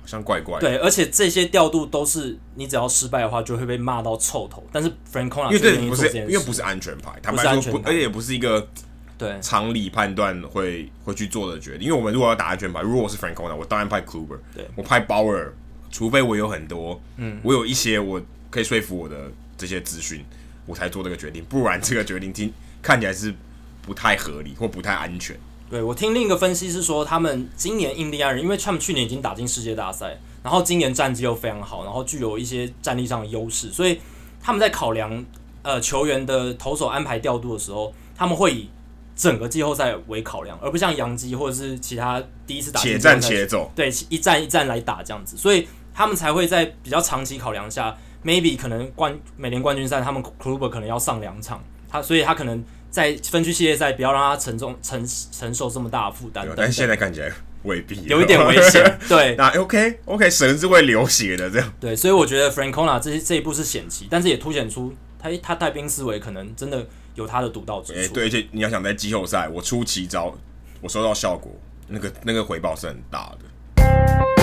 好像怪怪的。对，而且这些调度都是你只要失败的话，就会被骂到臭头。但是 Francona 因为这不是因为不是安全牌，他们说不，而且也不是一个对常理判断会会去做的决定。因为我们如果要打安全牌，如果我是 Francona，我当然派 Kluber，对我派 Bauer，除非我有很多，嗯，我有一些我可以说服我的这些资讯，我才做这个决定。不然这个决定听看起来是不太合理或不太安全。对，我听另一个分析是说，他们今年印第安人，因为他们去年已经打进世界大赛，然后今年战绩又非常好，然后具有一些战力上的优势，所以他们在考量呃球员的投手安排调度的时候，他们会以整个季后赛为考量，而不像洋基或者是其他第一次打且战且走，对，一战一战来打这样子，所以他们才会在比较长期考量下，maybe 可能冠美联冠军赛他们 Kluber 可能要上两场，他所以他可能。在分区系列赛，不要让他承重承承受这么大的负担。但是现在看起来未必有一点危险。对，那 OK OK，神是会流血的这样。对，所以我觉得 Francona 这这一步是险棋，但是也凸显出他他带兵思维可能真的有他的独到之处。欸。对，而且你要想在季后赛，我出奇招，我收到效果，那个那个回报是很大的。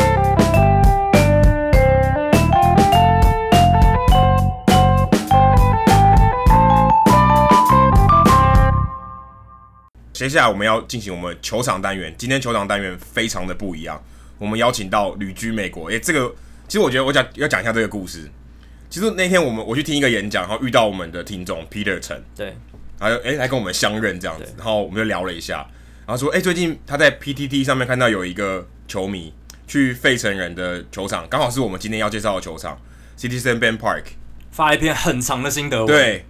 接下来我们要进行我们球场单元。今天球场单元非常的不一样，我们邀请到旅居美国。诶、欸，这个其实我觉得我讲要讲一下这个故事。其实那天我们我去听一个演讲，然后遇到我们的听众 Peter 陈，对，然后诶、欸、来跟我们相认这样子，然后我们就聊了一下，然后说诶、欸，最近他在 PTT 上面看到有一个球迷去费城人的球场，刚好是我们今天要介绍的球场 Citizen Bank Park，发一篇很长的心得文，对，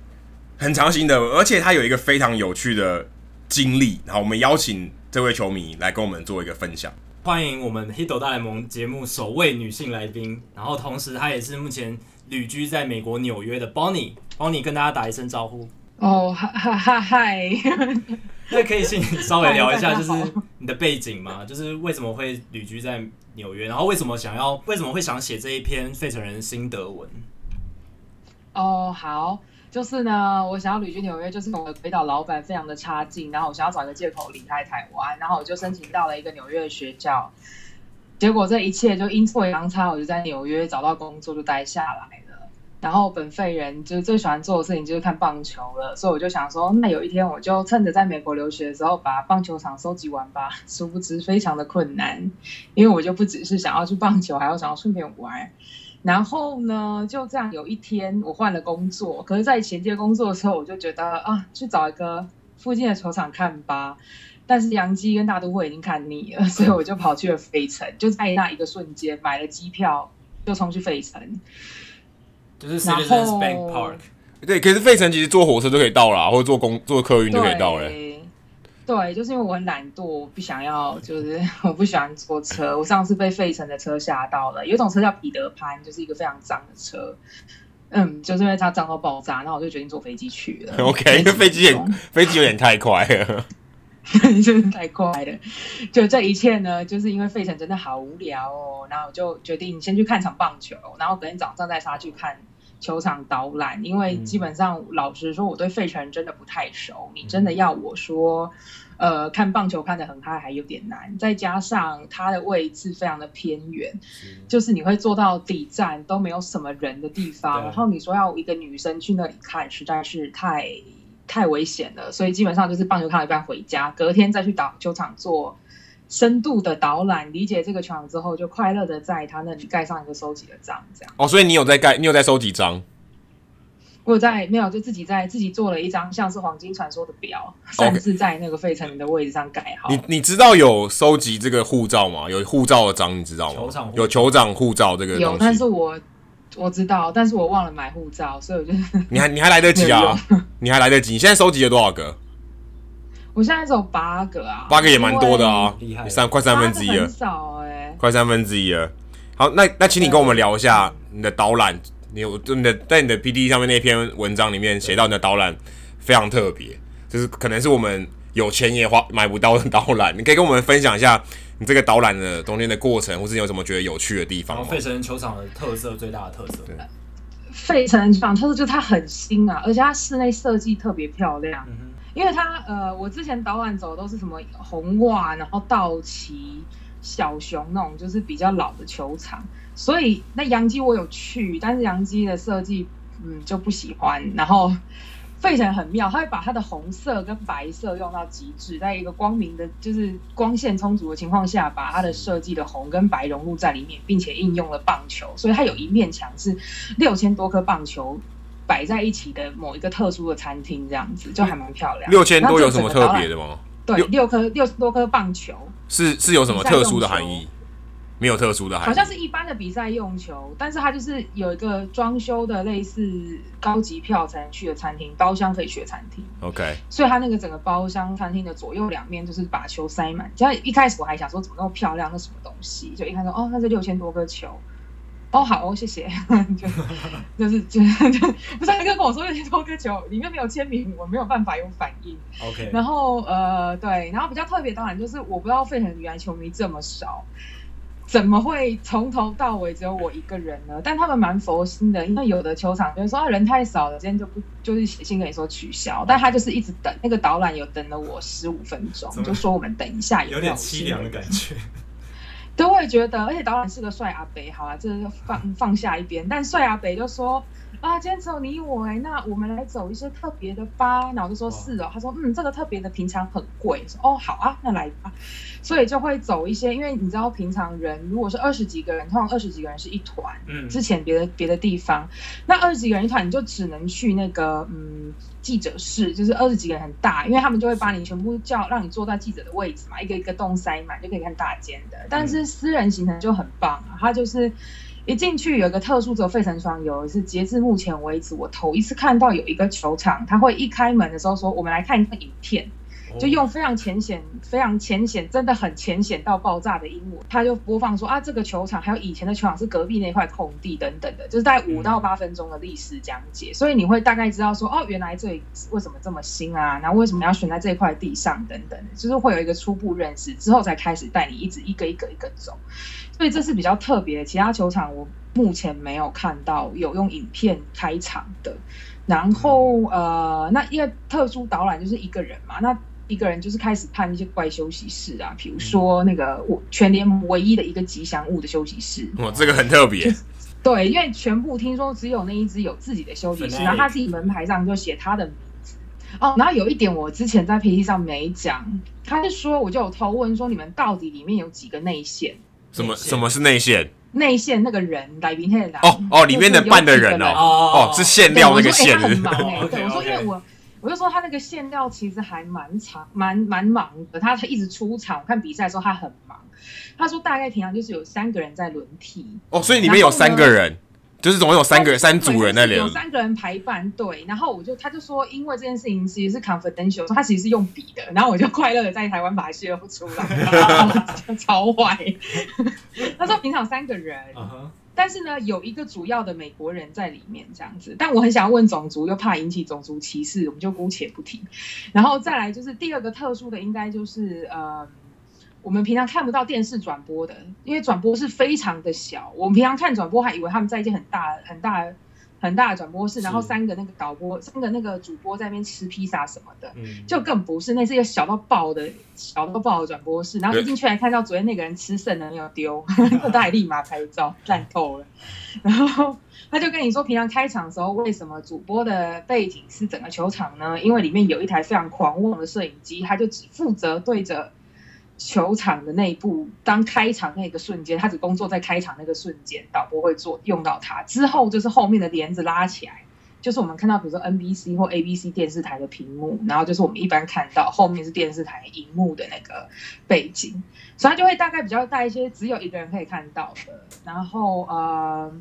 很长心得文，而且他有一个非常有趣的。经历，然后我们邀请这位球迷来跟我们做一个分享。欢迎我们《Hito 大联盟》节目首位女性来宾，然后同时她也是目前旅居在美国纽约的 Bonnie。Bonnie 跟大家打一声招呼。哦，哈哈嗨！那可以请你稍微聊一下，就是你的背景吗？就是为什么会旅居在纽约，然后为什么想要，为什么会想写这一篇费城人心得文？哦，好。就是呢，我想要旅居纽约，就是我的鬼岛老板非常的差劲，然后我想要找一个借口离开台湾，然后我就申请到了一个纽约的学校，结果这一切就阴错阳差，我就在纽约找到工作，就待下来了。然后本废人就是最喜欢做的事情就是看棒球了，所以我就想说，那有一天我就趁着在美国留学的时候把棒球场收集完吧。殊不知非常的困难，因为我就不只是想要去棒球，还要想要顺便玩。然后呢，就这样有一天我换了工作，可是，在衔接工作的时候，我就觉得啊，去找一个附近的球场看吧。但是洋基跟大都会已经看腻了，所以我就跑去了费城，就在那一个瞬间买了机票，就冲去费城。就是 Citizens Bank Park。对，可是费城其实坐火车就可以到了，或者坐公坐客运就可以到了。对，就是因为我很懒惰，我不想要，就是 我不喜欢坐车。我上次被费城的车吓到了，有一种车叫彼得潘，就是一个非常脏的车。嗯，就是因为它脏到爆炸，然后我就决定坐飞机去了。OK，因为飞机也飞机有点太快了，真的太快了。就这一切呢，就是因为费城真的好无聊哦，然后我就决定先去看场棒球，然后隔天早上再杀去看。球场导览，因为基本上老实说，我对费城真的不太熟。你真的要我说，呃，看棒球看得很嗨，还有点难。再加上它的位置非常的偏远，就是你会坐到底站都没有什么人的地方，然后你说要一个女生去那里看，实在是太太危险了。所以基本上就是棒球看了一半回家，隔天再去打球场做深度的导览，理解这个球场之后，就快乐的在他那里盖上一个收集的章，这样。哦，所以你有在盖，你有在收集章？我有在没有，就自己在自己做了一张像是黄金传说的表，甚至在那个费城的位置上盖好。你你知道有收集这个护照吗？有护照的章，你知道吗？球场有酋长护照这个。有，但是我我知道，但是我忘了买护照，所以我就你还你还来得及啊，你还来得及。你现在收集了多少个？我现在只有八个啊，八个也蛮多的啊，厉害，三快三分之一了，很少哎、欸，快三分之一了。好，那那请你跟我们聊一下你的导览。你有真的在你的 PTT 上面那篇文章里面写到你的导览非常特别，就是可能是我们有钱也花买不到的导览。你可以跟我们分享一下你这个导览的中间的过程，或是你有什么觉得有趣的地方？费城球场的特色，最大的特色。对，费城球场特色就是它很新啊，而且它室内设计特别漂亮。嗯、哼因为它呃，我之前导览走的都是什么红袜，然后道奇、小熊那种，就是比较老的球场。所以那洋基我有去，但是洋基的设计嗯就不喜欢。然后费城很妙，他会把它的红色跟白色用到极致，在一个光明的，就是光线充足的情况下，把它的设计的红跟白融入在里面，并且应用了棒球。所以它有一面墙是六千多颗棒球摆在一起的某一个特殊的餐厅，这样子就还蛮漂亮。六千多有什么特别的吗？对，六颗六十多颗棒球是是有什么特殊的含义？没有特殊的含义，好像是一般的比赛用球，但是它就是有一个装修的类似高级票才能去的餐厅，包厢可以去的餐厅。OK，所以它那个整个包厢餐厅的左右两面就是把球塞满。就一开始我还想说怎么那么漂亮，那什么东西？就一看说哦，那是六千多颗球。哦，好哦，谢谢。就 就是就就不是他跟 我说六千多颗球里面没有签名，我没有办法有反应。OK，然后呃对，然后比较特别当然就是我不知道费城原来球迷这么少。怎么会从头到尾只有我一个人呢？但他们蛮佛心的，因为有的球场就是说啊人太少了，今天就不就是写信跟你说取消，但他就是一直等那个导览有等了我十五分钟，就说我们等一下有，有点凄凉的感觉。都会觉得，而且导演是个帅阿北，好啊，这放放下一边，但帅阿北就说。啊，今天只有你我哎，那我们来走一些特别的吧。然后我就说是哦，他说嗯，这个特别的平常很贵。说哦好啊，那来吧。所以就会走一些，因为你知道平常人如果是二十几个人，通常二十几个人是一团。嗯。之前别的别的地方，那二十几个人一团，你就只能去那个嗯记者室，就是二十几个人很大，因为他们就会把你全部叫让你坐在记者的位置嘛，一个一个洞塞满就可以看大间的。但是私人行程就很棒啊，他就是。一进去有一个特殊，只有费城双游是截至目前为止，我头一次看到有一个球场，他会一开门的时候说：“我们来看一个影片。”就用非常浅显、非常浅显，真的很浅显到爆炸的英文，他就播放说：“啊，这个球场还有以前的球场是隔壁那块空地等等的，就是在五到八分钟的历史讲解。”所以你会大概知道说：“哦，原来这里为什么这么新啊？然后为什么要选在这块地上等等，就是会有一个初步认识之后，才开始带你一直一个一个一个走。”所以这是比较特别的，其他球场我目前没有看到有用影片开场的。然后呃，那因为特殊导览就是一个人嘛，那一个人就是开始判一些怪休息室啊，比如说那个我全联盟唯一的一个吉祥物的休息室。哇，这个很特别。对，因为全部听说只有那一只有自己的休息室，然后他自己门牌上就写他的名字。哦，然后有一点我之前在 PTT 上没讲，他是说我就有偷问说，你们到底里面有几个内线？什么什么是内线？内线那个人来宾那个哦哦，里面的办的人哦哦，是馅料那个馅。很忙哎，对，我说 因为我我就说他那个馅料其实还蛮长，蛮蛮忙的，他他一直出场，我看比赛的时候他很忙。他说大概平常就是有三个人在轮替哦，所以里面有三个人。就是总共有三个人，三组人在里，有三个人排班对，然后我就他就说，因为这件事情其实是 confidential，说他其实是用笔的，然后我就快乐的在台湾把它泄露出来，超坏。他说平常三个人，uh huh. 但是呢有一个主要的美国人在里面这样子，但我很想问种族，又怕引起种族歧视，我们就姑且不提。然后再来就是第二个特殊的，应该就是呃。我们平常看不到电视转播的，因为转播是非常的小。我们平常看转播还以为他们在一间很大、很大、很大的转播室，然后三个那个导播、三个那个主播在那边吃披萨什么的，就更不是。那是一个小到爆的、小到爆的转播室。然后一进去还看到昨天那个人吃剩的没有丢，他还立马拍照，烂透了。然后他就跟你说，平常开场的时候，为什么主播的背景是整个球场呢？因为里面有一台非常狂妄的摄影机，他就只负责对着。球场的内部，当开场那个瞬间，他只工作在开场那个瞬间，导播会做用到它。之后就是后面的帘子拉起来，就是我们看到，比如说 NBC 或 ABC 电视台的屏幕，然后就是我们一般看到后面是电视台荧幕的那个背景，所以它就会大概比较带一些只有一个人可以看到的。然后呃，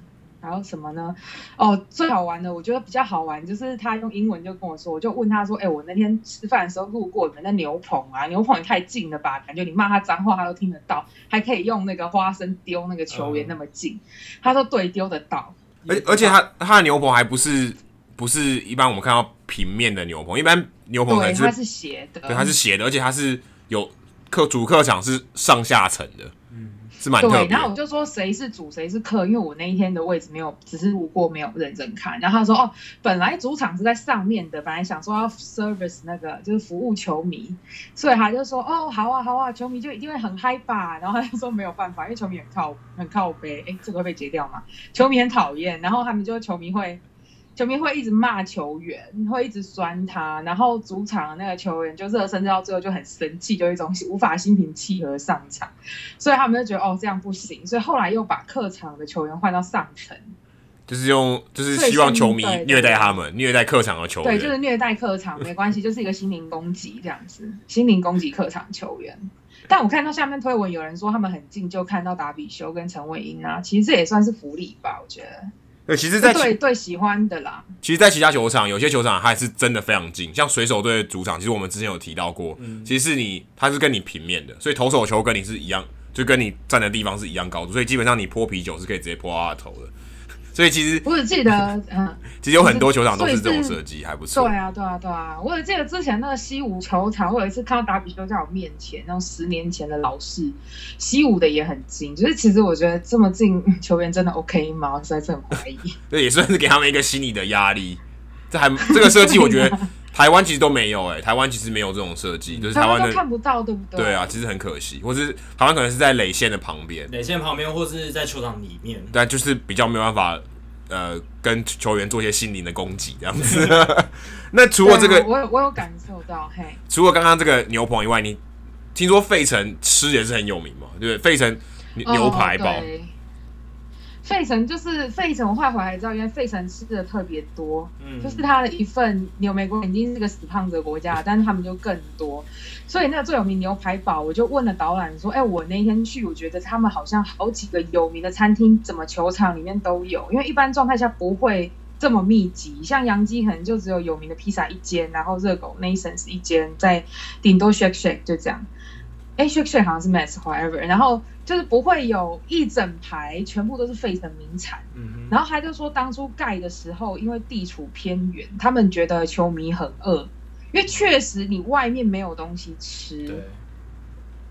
还有什么呢？哦，最好玩的，我觉得比较好玩，就是他用英文就跟我说，我就问他说：“哎、欸，我那天吃饭的时候路过你们的牛棚啊，牛棚也太近了吧？感觉你骂他脏话他都听得到，还可以用那个花生丢那个球员那么近。嗯”他说：“对，丢得到。而而且他他的牛棚还不是不是一般我们看到平面的牛棚，一般牛棚可能是它是斜的，对，它是斜的，而且它是有客主客场是上下层的。”是蛮。对，然后我就说谁是主谁是客，因为我那一天的位置没有，只是路过没有认真看。然后他说哦，本来主场是在上面的，本来想说要 service 那个就是服务球迷，所以他就说哦，好啊好啊，球迷就一定会很嗨吧。然后他就说没有办法，因为球迷很靠很靠背，哎，这个会被截掉吗？球迷很讨厌，然后他们就球迷会。球迷会一直骂球员，会一直酸他，然后主场那个球员就热身到最后就很生气，就一种无法心平气和上场，所以他们就觉得哦这样不行，所以后来又把客场的球员换到上层，就是用就是希望球迷虐待他们，虐待客场的球员，对，就是虐待客场没关系，就是一个心灵攻击这样子，心灵攻击客场球员。但我看到下面推文有人说他们很近就看到达比修跟陈伟英啊，其实这也算是福利吧，我觉得。对，其实在，在对对喜欢的啦。其实，在其他球场，有些球场还是真的非常近，像水手队的主场，其实我们之前有提到过，嗯、其实是你，它是跟你平面的，所以投手球跟你是一样，就跟你站的地方是一样高度，所以基本上你泼啤酒是可以直接泼到他的头的。所以其实我只记得，嗯，其实有很多球场都是这种设计，还不错。对啊，对啊，对啊！我只记得之前那个西武球场，我有一次看到达比修在我面前，那种十年前的老式西武的也很近。就是其实我觉得这么近，球员真的 OK 吗？我实在是很怀疑。这也算是给他们一个心理的压力。这还这个设计，我觉得 台湾其实都没有哎、欸，台湾其实没有这种设计，就是台湾的看不到，对不对？对啊，其实很可惜，或是台湾可能是在垒线的旁边，垒线旁边，或是在球场里面，但就是比较没有办法。呃，跟球员做一些心灵的攻击，这样子。那除了这个，我有我有感受到，嘿。除了刚刚这个牛棚以外，你听说费城吃也是很有名嘛？对不对？费城牛排堡。Oh, 费城就是费城，我后来回来知道，因为费城吃的特别多，嗯，就是它的一份牛，美国已经是个死胖子的国家，但是他们就更多，所以那个最有名牛排堡，我就问了导览说，哎、欸，我那天去，我觉得他们好像好几个有名的餐厅，怎么球场里面都有，因为一般状态下不会这么密集，像杨基可能就只有有名的披萨一间，然后热狗 Nathan's 一间，在顶多 Shake Shake 就这样。哎，Shake Shake 好像是 Mass However，然后就是不会有一整排全部都是费城名产。然后他就说，当初盖的时候，因为地处偏远，他们觉得球迷很饿，因为确实你外面没有东西吃。对。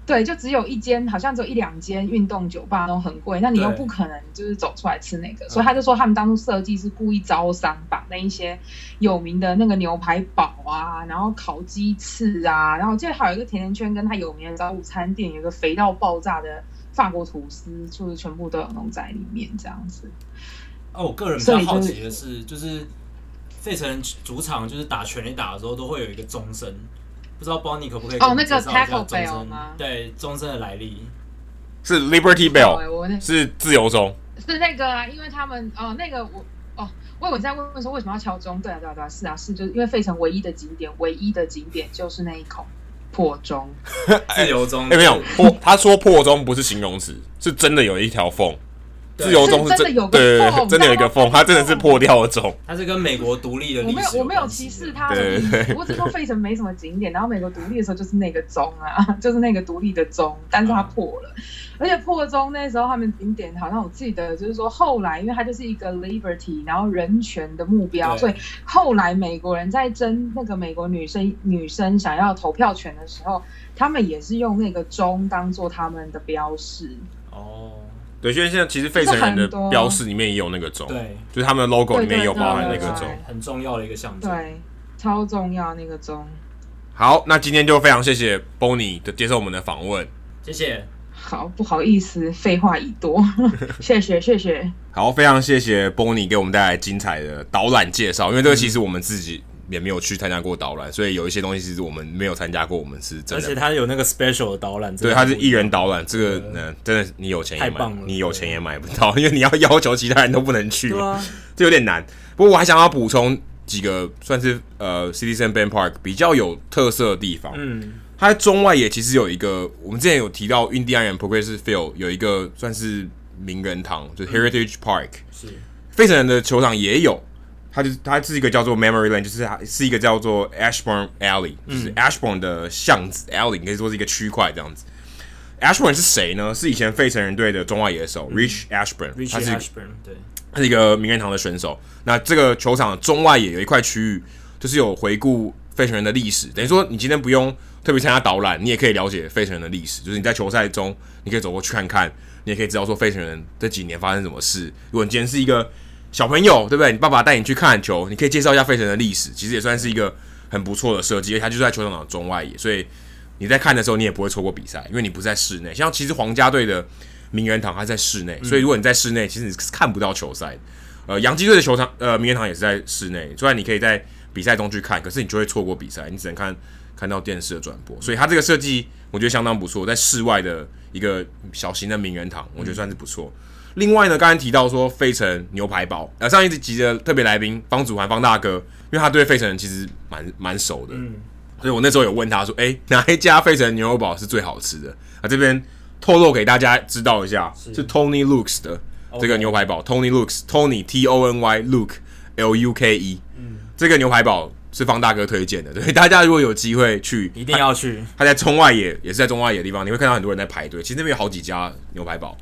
对，就只有一间，好像只有一两间运动酒吧都很贵，那你又不可能就是走出来吃那个，所以他就说他们当初设计是故意招商，把那一些有名的那个牛排堡啊，然后烤鸡翅啊，然后这还有一个甜甜圈，跟他有名的早午餐店，有一个肥到爆炸的法国吐司，就是全部都有弄在里面这样子。哦，我个人比较好奇的是，就是费城主场就是打全垒打的时候都会有一个钟声。不知道 Bonnie 可不可以哦？那个 Taco Bell 吗？对，钟声的来历是 Liberty Bell，是自由钟，是那个啊，因为他们哦，那个我哦，我有在问问说为什么要敲钟？对啊，对啊，对啊，是啊，是，就是因为费城唯一的景点，唯一的景点就是那一口破钟，自由钟。哎，没有破，他说破钟不是形容词，是真的有一条缝。自由钟是真的有个缝，真的有一个缝，它真的是破掉的钟。它是跟美国独立的历史。我没有，我没有歧视它的意思。我只说费城没什么景点，然后美国独立的时候就是那个钟啊，就是那个独立的钟，但是它破了。而且破钟那时候他们景点好像我记得就是说后来，因为它就是一个 liberty，然后人权的目标，所以后来美国人在争那个美国女生女生想要投票权的时候，他们也是用那个钟当做他们的标识。哦。对，因为现在其实费城人的标识里面也有那个钟，对，就是他们的 logo 里面也有包含那个钟，很重要的一个象征，对，超重要那个钟。好，那今天就非常谢谢 Bonnie 的接受我们的访问，谢谢。好，不好意思，废话已多，谢谢谢谢。好，非常谢谢 Bonnie 给我们带来精彩的导览介绍，因为这个其实我们自己。也没有去参加过导览，所以有一些东西其实我们没有参加过。我们是真的，而且他有那个 special 的导览，对，他是一人导览。这个呢，真的你有钱也买，你有钱也买不到，因为你要要求其他人都不能去嘛，啊、这有点难。不过我还想要补充几个算是呃 Citizen Bank Park 比较有特色的地方。嗯，它在中外也其实有一个，我们之前有提到印第安人 Progressive Field 有一个算是名人堂，就是 Heritage Park、嗯。是。费城人的球场也有，它就是它是一个叫做 Memory Lane，就是它是一个叫做 Ashburn Alley，就是 Ashburn 的巷子、嗯、Alley，你可以说是一个区块这样子。Ashburn 是谁呢？是以前费城人队的中外野手、嗯、Rich Ashburn，他是 Ashburn，对，他是一个名人堂的选手。那这个球场的中外野有一块区域，就是有回顾费城人的历史，等于说你今天不用特别参加导览，你也可以了解费城人的历史，就是你在球赛中你可以走过去看看。你也可以知道说费城人这几年发生什么事。如果你今天是一个小朋友，对不对？你爸爸带你去看球，你可以介绍一下费城的历史，其实也算是一个很不错的设计。因为它就在球场的中外野，所以你在看的时候，你也不会错过比赛，因为你不在室内。像其实皇家队的名人堂它在室内，所以如果你在室内，其实你是看不到球赛。呃，洋基队的球场，呃，名人堂也是在室内，虽然你可以在比赛中去看，可是你就会错过比赛，你只能看看到电视的转播。所以它这个设计，我觉得相当不错，在室外的。一个小型的名人堂，我觉得算是不错。嗯、另外呢，刚才提到说费城牛排堡，呃，上一集的特别来宾方祖涵方大哥，因为他对费城人其实蛮蛮熟的，嗯，所以我那时候有问他说，哎，哪一家费城牛肉堡是最好吃的？啊，这边透露给大家知道一下，是，是 Tony Luke's 的这个牛排堡，Tony Luke's，Tony T O N Y Luke L U K E，嗯，这个牛排堡。是方大哥推荐的，对大家如果有机会去，一定要去。他在中外野，也是在中外野的地方，你会看到很多人在排队。其实那边有好几家牛排堡，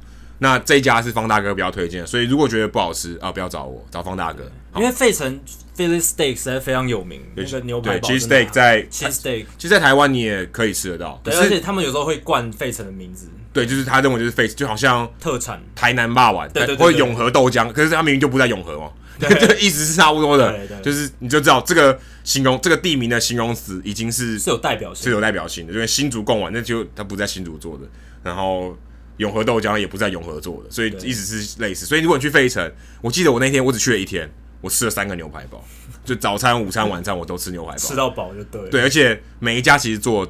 那这一家是方大哥比较推荐，所以如果觉得不好吃啊，不要找我，找方大哥。因为费城 Philly Steak 实在非常有名，那个牛排堡。cheese steak 在 cheese steak，其实在台湾你也可以吃得到。对，而且他们有时候会冠费城的名字。对，就是他认为就是费城，就好像特产台南霸王，对对，或者永和豆浆，可是他明明就不在永和哦。对，意思是差不多的，对对对，就是你就知道这个形容这个地名的形容词已经是是有代表性，是有代表性的，因为新竹贡丸那就他不在新竹做的，然后永和豆浆也不在永和做的，所以一直是类似。所以如果你去费城，我记得我那天我只去了一天，我吃了三个牛排包，就早餐、午餐、晚餐我都吃牛排包，吃到饱就对。对，而且每一家其实做。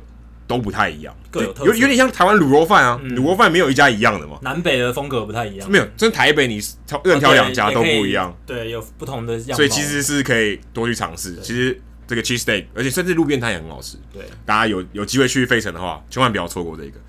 都不太一样，各有特有有点像台湾卤肉饭啊，卤肉饭没有一家一样的嘛。南北的风格不太一样，没有，真台北你挑任挑两家都不一样，对，有不同的样。所以其实是可以多去尝试。其实这个 cheese steak，而且甚至路边摊也很好吃。对，大家有有机会去费城的话，千万不要错过这个。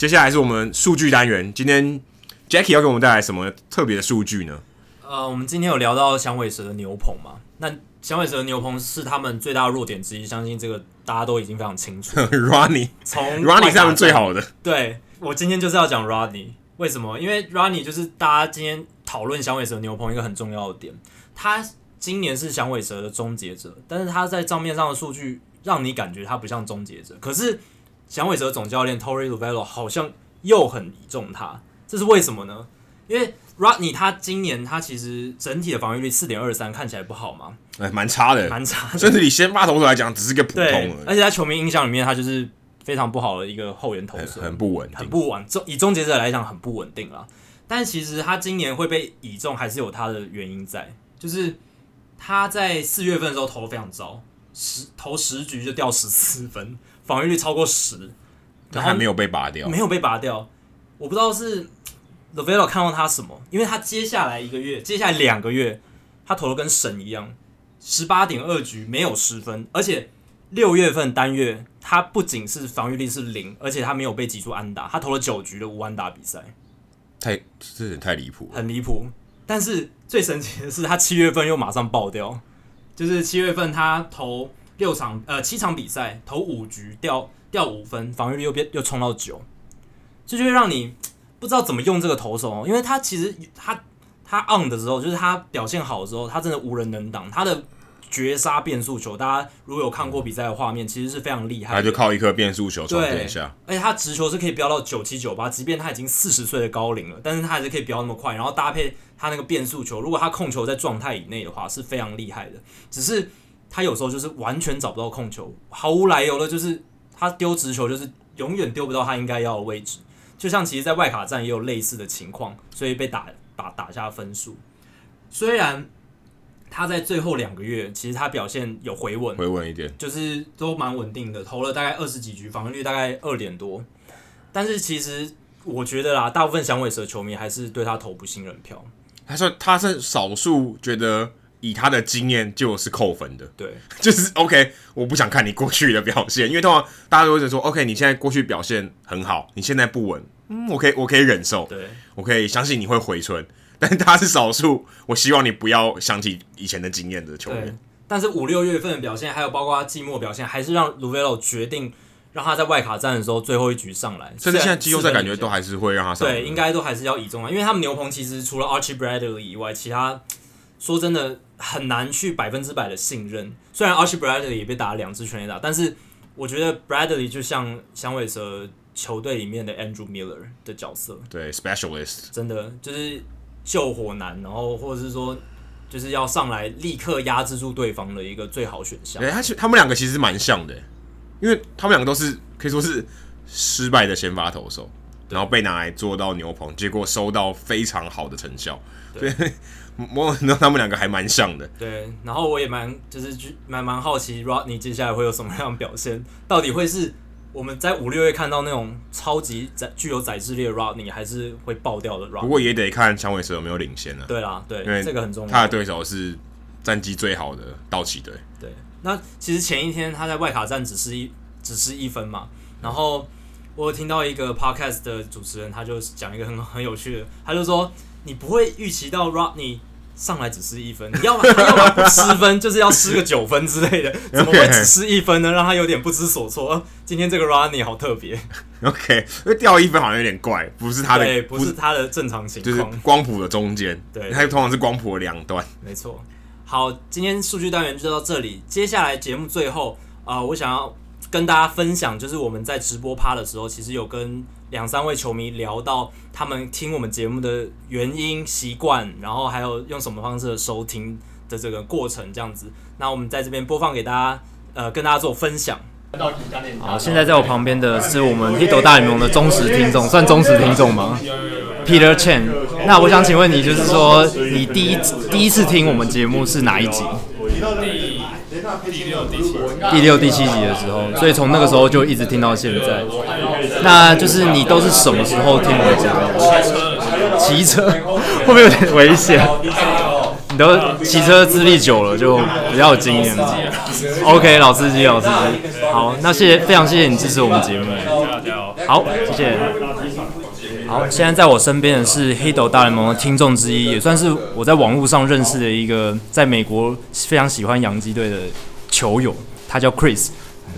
接下来是我们数据单元，今天 Jackie 要给我们带来什么特别的数据呢？呃，我们今天有聊到响尾蛇的牛棚嘛？那响尾蛇的牛棚是他们最大的弱点之一，相信这个大家都已经非常清楚。Ronnie 从 Ronnie 是他们最好的。对，我今天就是要讲 Ronnie，为什么？因为 Ronnie 就是大家今天讨论响尾蛇牛棚一个很重要的点。他今年是响尾蛇的终结者，但是他在账面上的数据让你感觉他不像终结者，可是。响尾蛇总教练 Torey Lovullo 好像又很倚重他，这是为什么呢？因为 Rodney 他今年他其实整体的防御率四点二三，看起来不好吗？哎，蛮差的，蛮差的。甚至以先发投手来讲，只是个普通的。而且在球迷印象里面，他就是非常不好的一个后援投手，很不稳定，很不稳。终以终结者来讲，很不稳定啦。但其实他今年会被倚重，还是有他的原因在，就是他在四月份的时候投的非常糟，十投十局就掉十四分。防御率超过十，他还没有被拔掉，没有被拔掉。我不知道是 Lovullo 看到他什么，因为他接下来一个月，接下来两个月，他投的跟神一样，十八点二局没有失分，而且六月份单月他不仅是防御力是零，而且他没有被挤出安打，他投了九局的无安打比赛，太这也太离谱，很离谱。但是最神奇的是，他七月份又马上爆掉，就是七月份他投。六场呃七场比赛投五局掉掉五分，防御率又变又冲到九，这就会让你不知道怎么用这个投手哦，因为他其实他他 on 的时候，就是他表现好的时候，他真的无人能挡。他的绝杀变速球，大家如果有看过比赛的画面，其实是非常厉害。他就靠一颗变速球冲天下，而且他直球是可以飙到九七九八，即便他已经四十岁的高龄了，但是他还是可以飙那么快，然后搭配他那个变速球，如果他控球在状态以内的话，是非常厉害的。只是。他有时候就是完全找不到控球，毫无来由的，就是他丢直球就是永远丢不到他应该要的位置。就像其实，在外卡站也有类似的情况，所以被打打打下分数。虽然他在最后两个月，其实他表现有回稳，回稳一点，就是都蛮稳定的，投了大概二十几局，防御率大概二点多。但是其实我觉得啦，大部分响尾蛇球迷还是对他投不信任票。他说他是少数觉得。以他的经验就是扣分的。对，就是 OK，我不想看你过去的表现，因为通常大家都会说 OK，你现在过去表现很好，你现在不稳，嗯，我可以我可以忍受，对，我可以相信你会回春，但他是少数，我希望你不要想起以前的经验的球员。但是五六月份的表现，还有包括他季末表现，还是让 Luvelo 决定让他在外卡战的时候最后一局上来。甚至现在季后赛感觉都还是会让他上来。对，应该都还是要倚重啊，因为他们牛棚其实除了 Archie Bradley 以外，其他说真的很难去百分之百的信任。虽然 Archie Bradley 也被打了两支全垒打，但是我觉得 Bradley 就像响尾蛇球队里面的 Andrew Miller 的角色，对，Specialist，真的就是救火男，然后或者是说。就是要上来立刻压制住对方的一个最好选项。对，他其他们两个其实蛮像的，因为他们两个都是可以说是失败的先发投手，然后被拿来做到牛棚，结果收到非常好的成效。对，我那他们两个还蛮像的。对，然后我也蛮就是蛮蛮好奇，Rodney 接下来会有什么样的表现？到底会是？我们在五六月看到那种超级载具有宰制力的 Rodney，还是会爆掉的 Rod？。不过也得看响尾蛇有没有领先呢、啊？对啦，对，这个很重要。他的对手是战绩最好的道奇队。对，那其实前一天他在外卡战只是一只是一分嘛。然后我听到一个 Podcast 的主持人，他就讲一个很很有趣的，他就说你不会预期到 Rodney。上来只失一分，你要么他要么不失分，就是要失个九分之类的，怎么会只失一分呢？让他有点不知所措。呃、今天这个 Rodney 好特别，OK，因为掉一分好像有点怪，不是他的，对，不是他的正常情况，就是光谱的中间，对，他通常是光谱的两端，没错。好，今天数据单元就到这里，接下来节目最后啊、呃，我想要跟大家分享，就是我们在直播趴的时候，其实有跟。两三位球迷聊到他们听我们节目的原因、习惯，然后还有用什么方式的收听的这个过程，这样子。那我们在这边播放给大家，呃，跟大家做分享。好，现在在我旁边的是我们 Hito 大联盟的忠实听众，算忠实听众吗？Peter Chen。那我想请问你，就是说你第一第一次听我们节目是哪一集？第第，六、第七集的时候，所以从那个时候就一直听到现在。那就是你都是什么时候听我们节目？骑车，会不会有点危险？你都骑车资历久了，就比较有经验。OK，老司机，老司机。好，那谢谢，非常谢谢你支持我们节目。好，谢谢。好，现在在我身边的是黑斗大联盟的听众之一，也算是我在网络上认识的一个在美国非常喜欢洋基队的球友，他叫 Chris。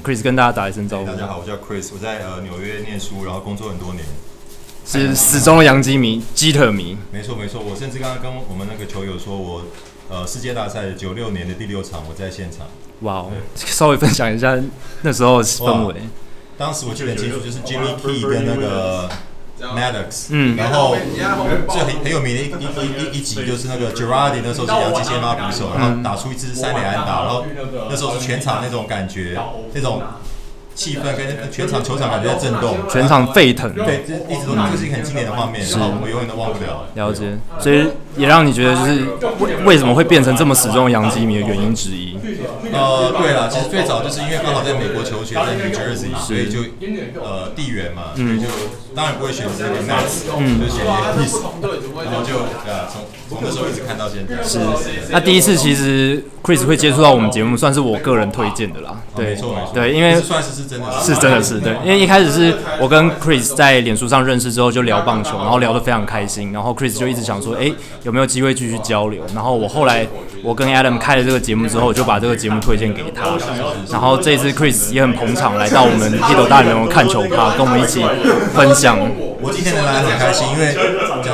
Chris 跟大家打一声招呼。大家好，我叫 Chris，我在呃纽约念书，然后工作很多年，是始终的洋基迷，基特迷。没错没错，我甚至刚刚跟我们那个球友说我，呃世界大赛九六年的第六场我在现场。哇、wow，稍微分享一下那时候的氛围。当时我记得很清楚，就是 Jimmy Key 跟那个。Maddox，嗯，然后最很很有名的一一一一一集就是那个 Girardi 那时候是洋基先发捕手，然后打出一支三垒安打，然后那时候是全场那种感觉，那种。气氛跟全场球场感觉在震动，全场沸腾。对，这一直都这是一个很经典的画面，然后我永远都忘不了。了解，所以也让你觉得就是为为什么会变成这么死忠的洋基迷的原因之一。呃，对了，其实最早就是因为刚好在美国求学，在 New Jersey，所以就呃地缘嘛，所以就当然不会选择这个 Mets，嗯，就选 Yankees，然后就呃从从那时候一直看到现在。是，那第一次其实 Chris 会接触到我们节目，算是我个人推荐的啦。对，没错没错，对，因为算是。是真的是真的是对，因为一开始是我跟 Chris 在脸书上认识之后就聊棒球，然后聊得非常开心，然后 Chris 就一直想说，哎，有没有机会继续交流？然后我后来我跟 Adam 开了这个节目之后，我就把这个节目推荐给他，然后这次 Chris 也很捧场，来到我们 Hito 大联盟看球趴，跟我们一起分享。我今天能来很开心，因为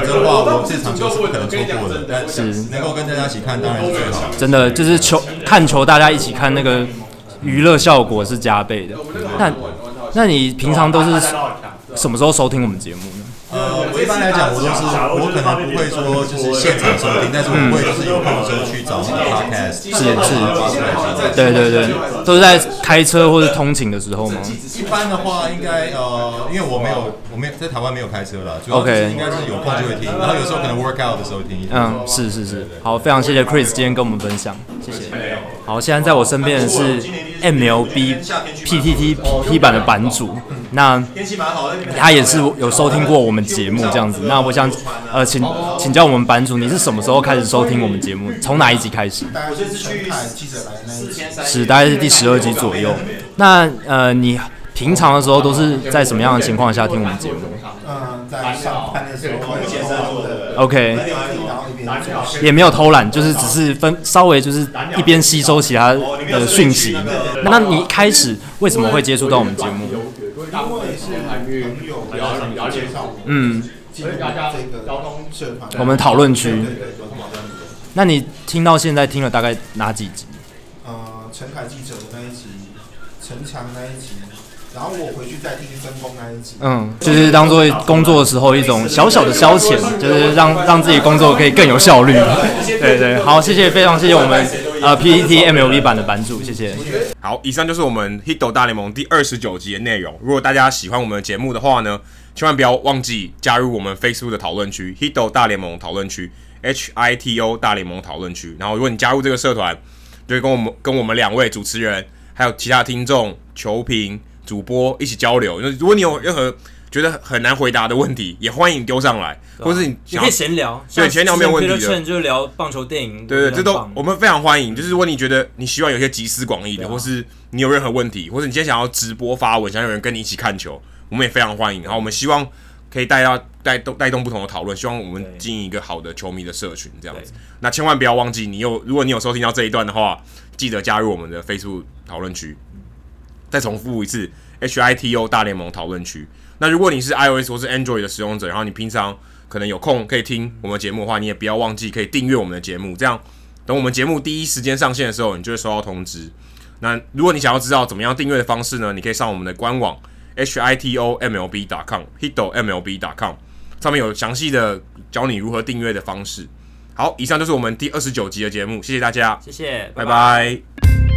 讲真话，我这场球是不可能错过的，但是能够跟大家一起看当然是最好。真的就是球看球，大家一起看那个。娱乐效果是加倍的。那，那你平常都是什么时候收听我们节目呢？呃，我一般来讲，我都是我可能不会说就是现场收听，但是我会就是有空的时候去找那个 podcast，是是，对对对，都是在开车或者通勤的时候吗？一般的话，应该呃，因为我没有，我没有在台湾没有开车了，OK，应该是有空就会听，然后有时候可能 work out 的时候听一听。嗯，是是是，好，非常谢谢 Chris 今天跟我们分享，谢谢。好，现在在我身边的是 MLB PTT P 版的版主。那他也是有收听过我们节目这样子。那我想呃，请请教我们版主，你是什么时候开始收听我们节目？从哪一集开始？是大概是第十二集左右。那呃，你平常的时候都是在什么样的情况下听我们节目？嗯，在上班的时候。OK。也没有偷懒，就是只是分稍微就是一边吸收其他的讯息。那你一开始为什么会接触到我们节目？嗯，我们讨论区。那你听到现在听了大概哪几集？呃，陈凯记者的那一集，陈强那一集。然后我回去再听分工那一集，嗯，就是当做工作的时候一种小小的消遣，就是让让自己工作可以更有效率。对对，好，谢谢，非常谢谢我们呃 PPT MLB 版的版主，谢谢。好，以上就是我们 Hito 大联盟第二十九集的内容。如果大家喜欢我们的节目的话呢，千万不要忘记加入我们 Facebook 的讨论区 Hito 大联盟讨论区 H I T O 大联盟讨论区。然后如果你加入这个社团，就会跟我们跟我们两位主持人还有其他听众球评。主播一起交流，如果你有任何觉得很难回答的问题，也欢迎丢上来，或者是你可以闲聊，对，闲聊没有问题的，就聊棒球电影，对对，这都我们非常欢迎。就是如果你觉得你希望有些集思广益的，或是你有任何问题，或者你今天想要直播发文，想有人跟你一起看球，我们也非常欢迎。然后我们希望可以带到带动带动不同的讨论，希望我们经营一个好的球迷的社群这样子。那千万不要忘记，你有如果你有收听到这一段的话，记得加入我们的 Facebook 讨论区。再重复一次，H I T O 大联盟讨论区。那如果你是 iOS 或是 Android 的使用者，然后你平常可能有空可以听我们节目的话，你也不要忘记可以订阅我们的节目，这样等我们节目第一时间上线的时候，你就会收到通知。那如果你想要知道怎么样订阅的方式呢？你可以上我们的官网 H I T O M L B dot com Hito M L B dot com 上面有详细的教你如何订阅的方式。好，以上就是我们第二十九集的节目，谢谢大家，谢谢，拜拜。拜拜。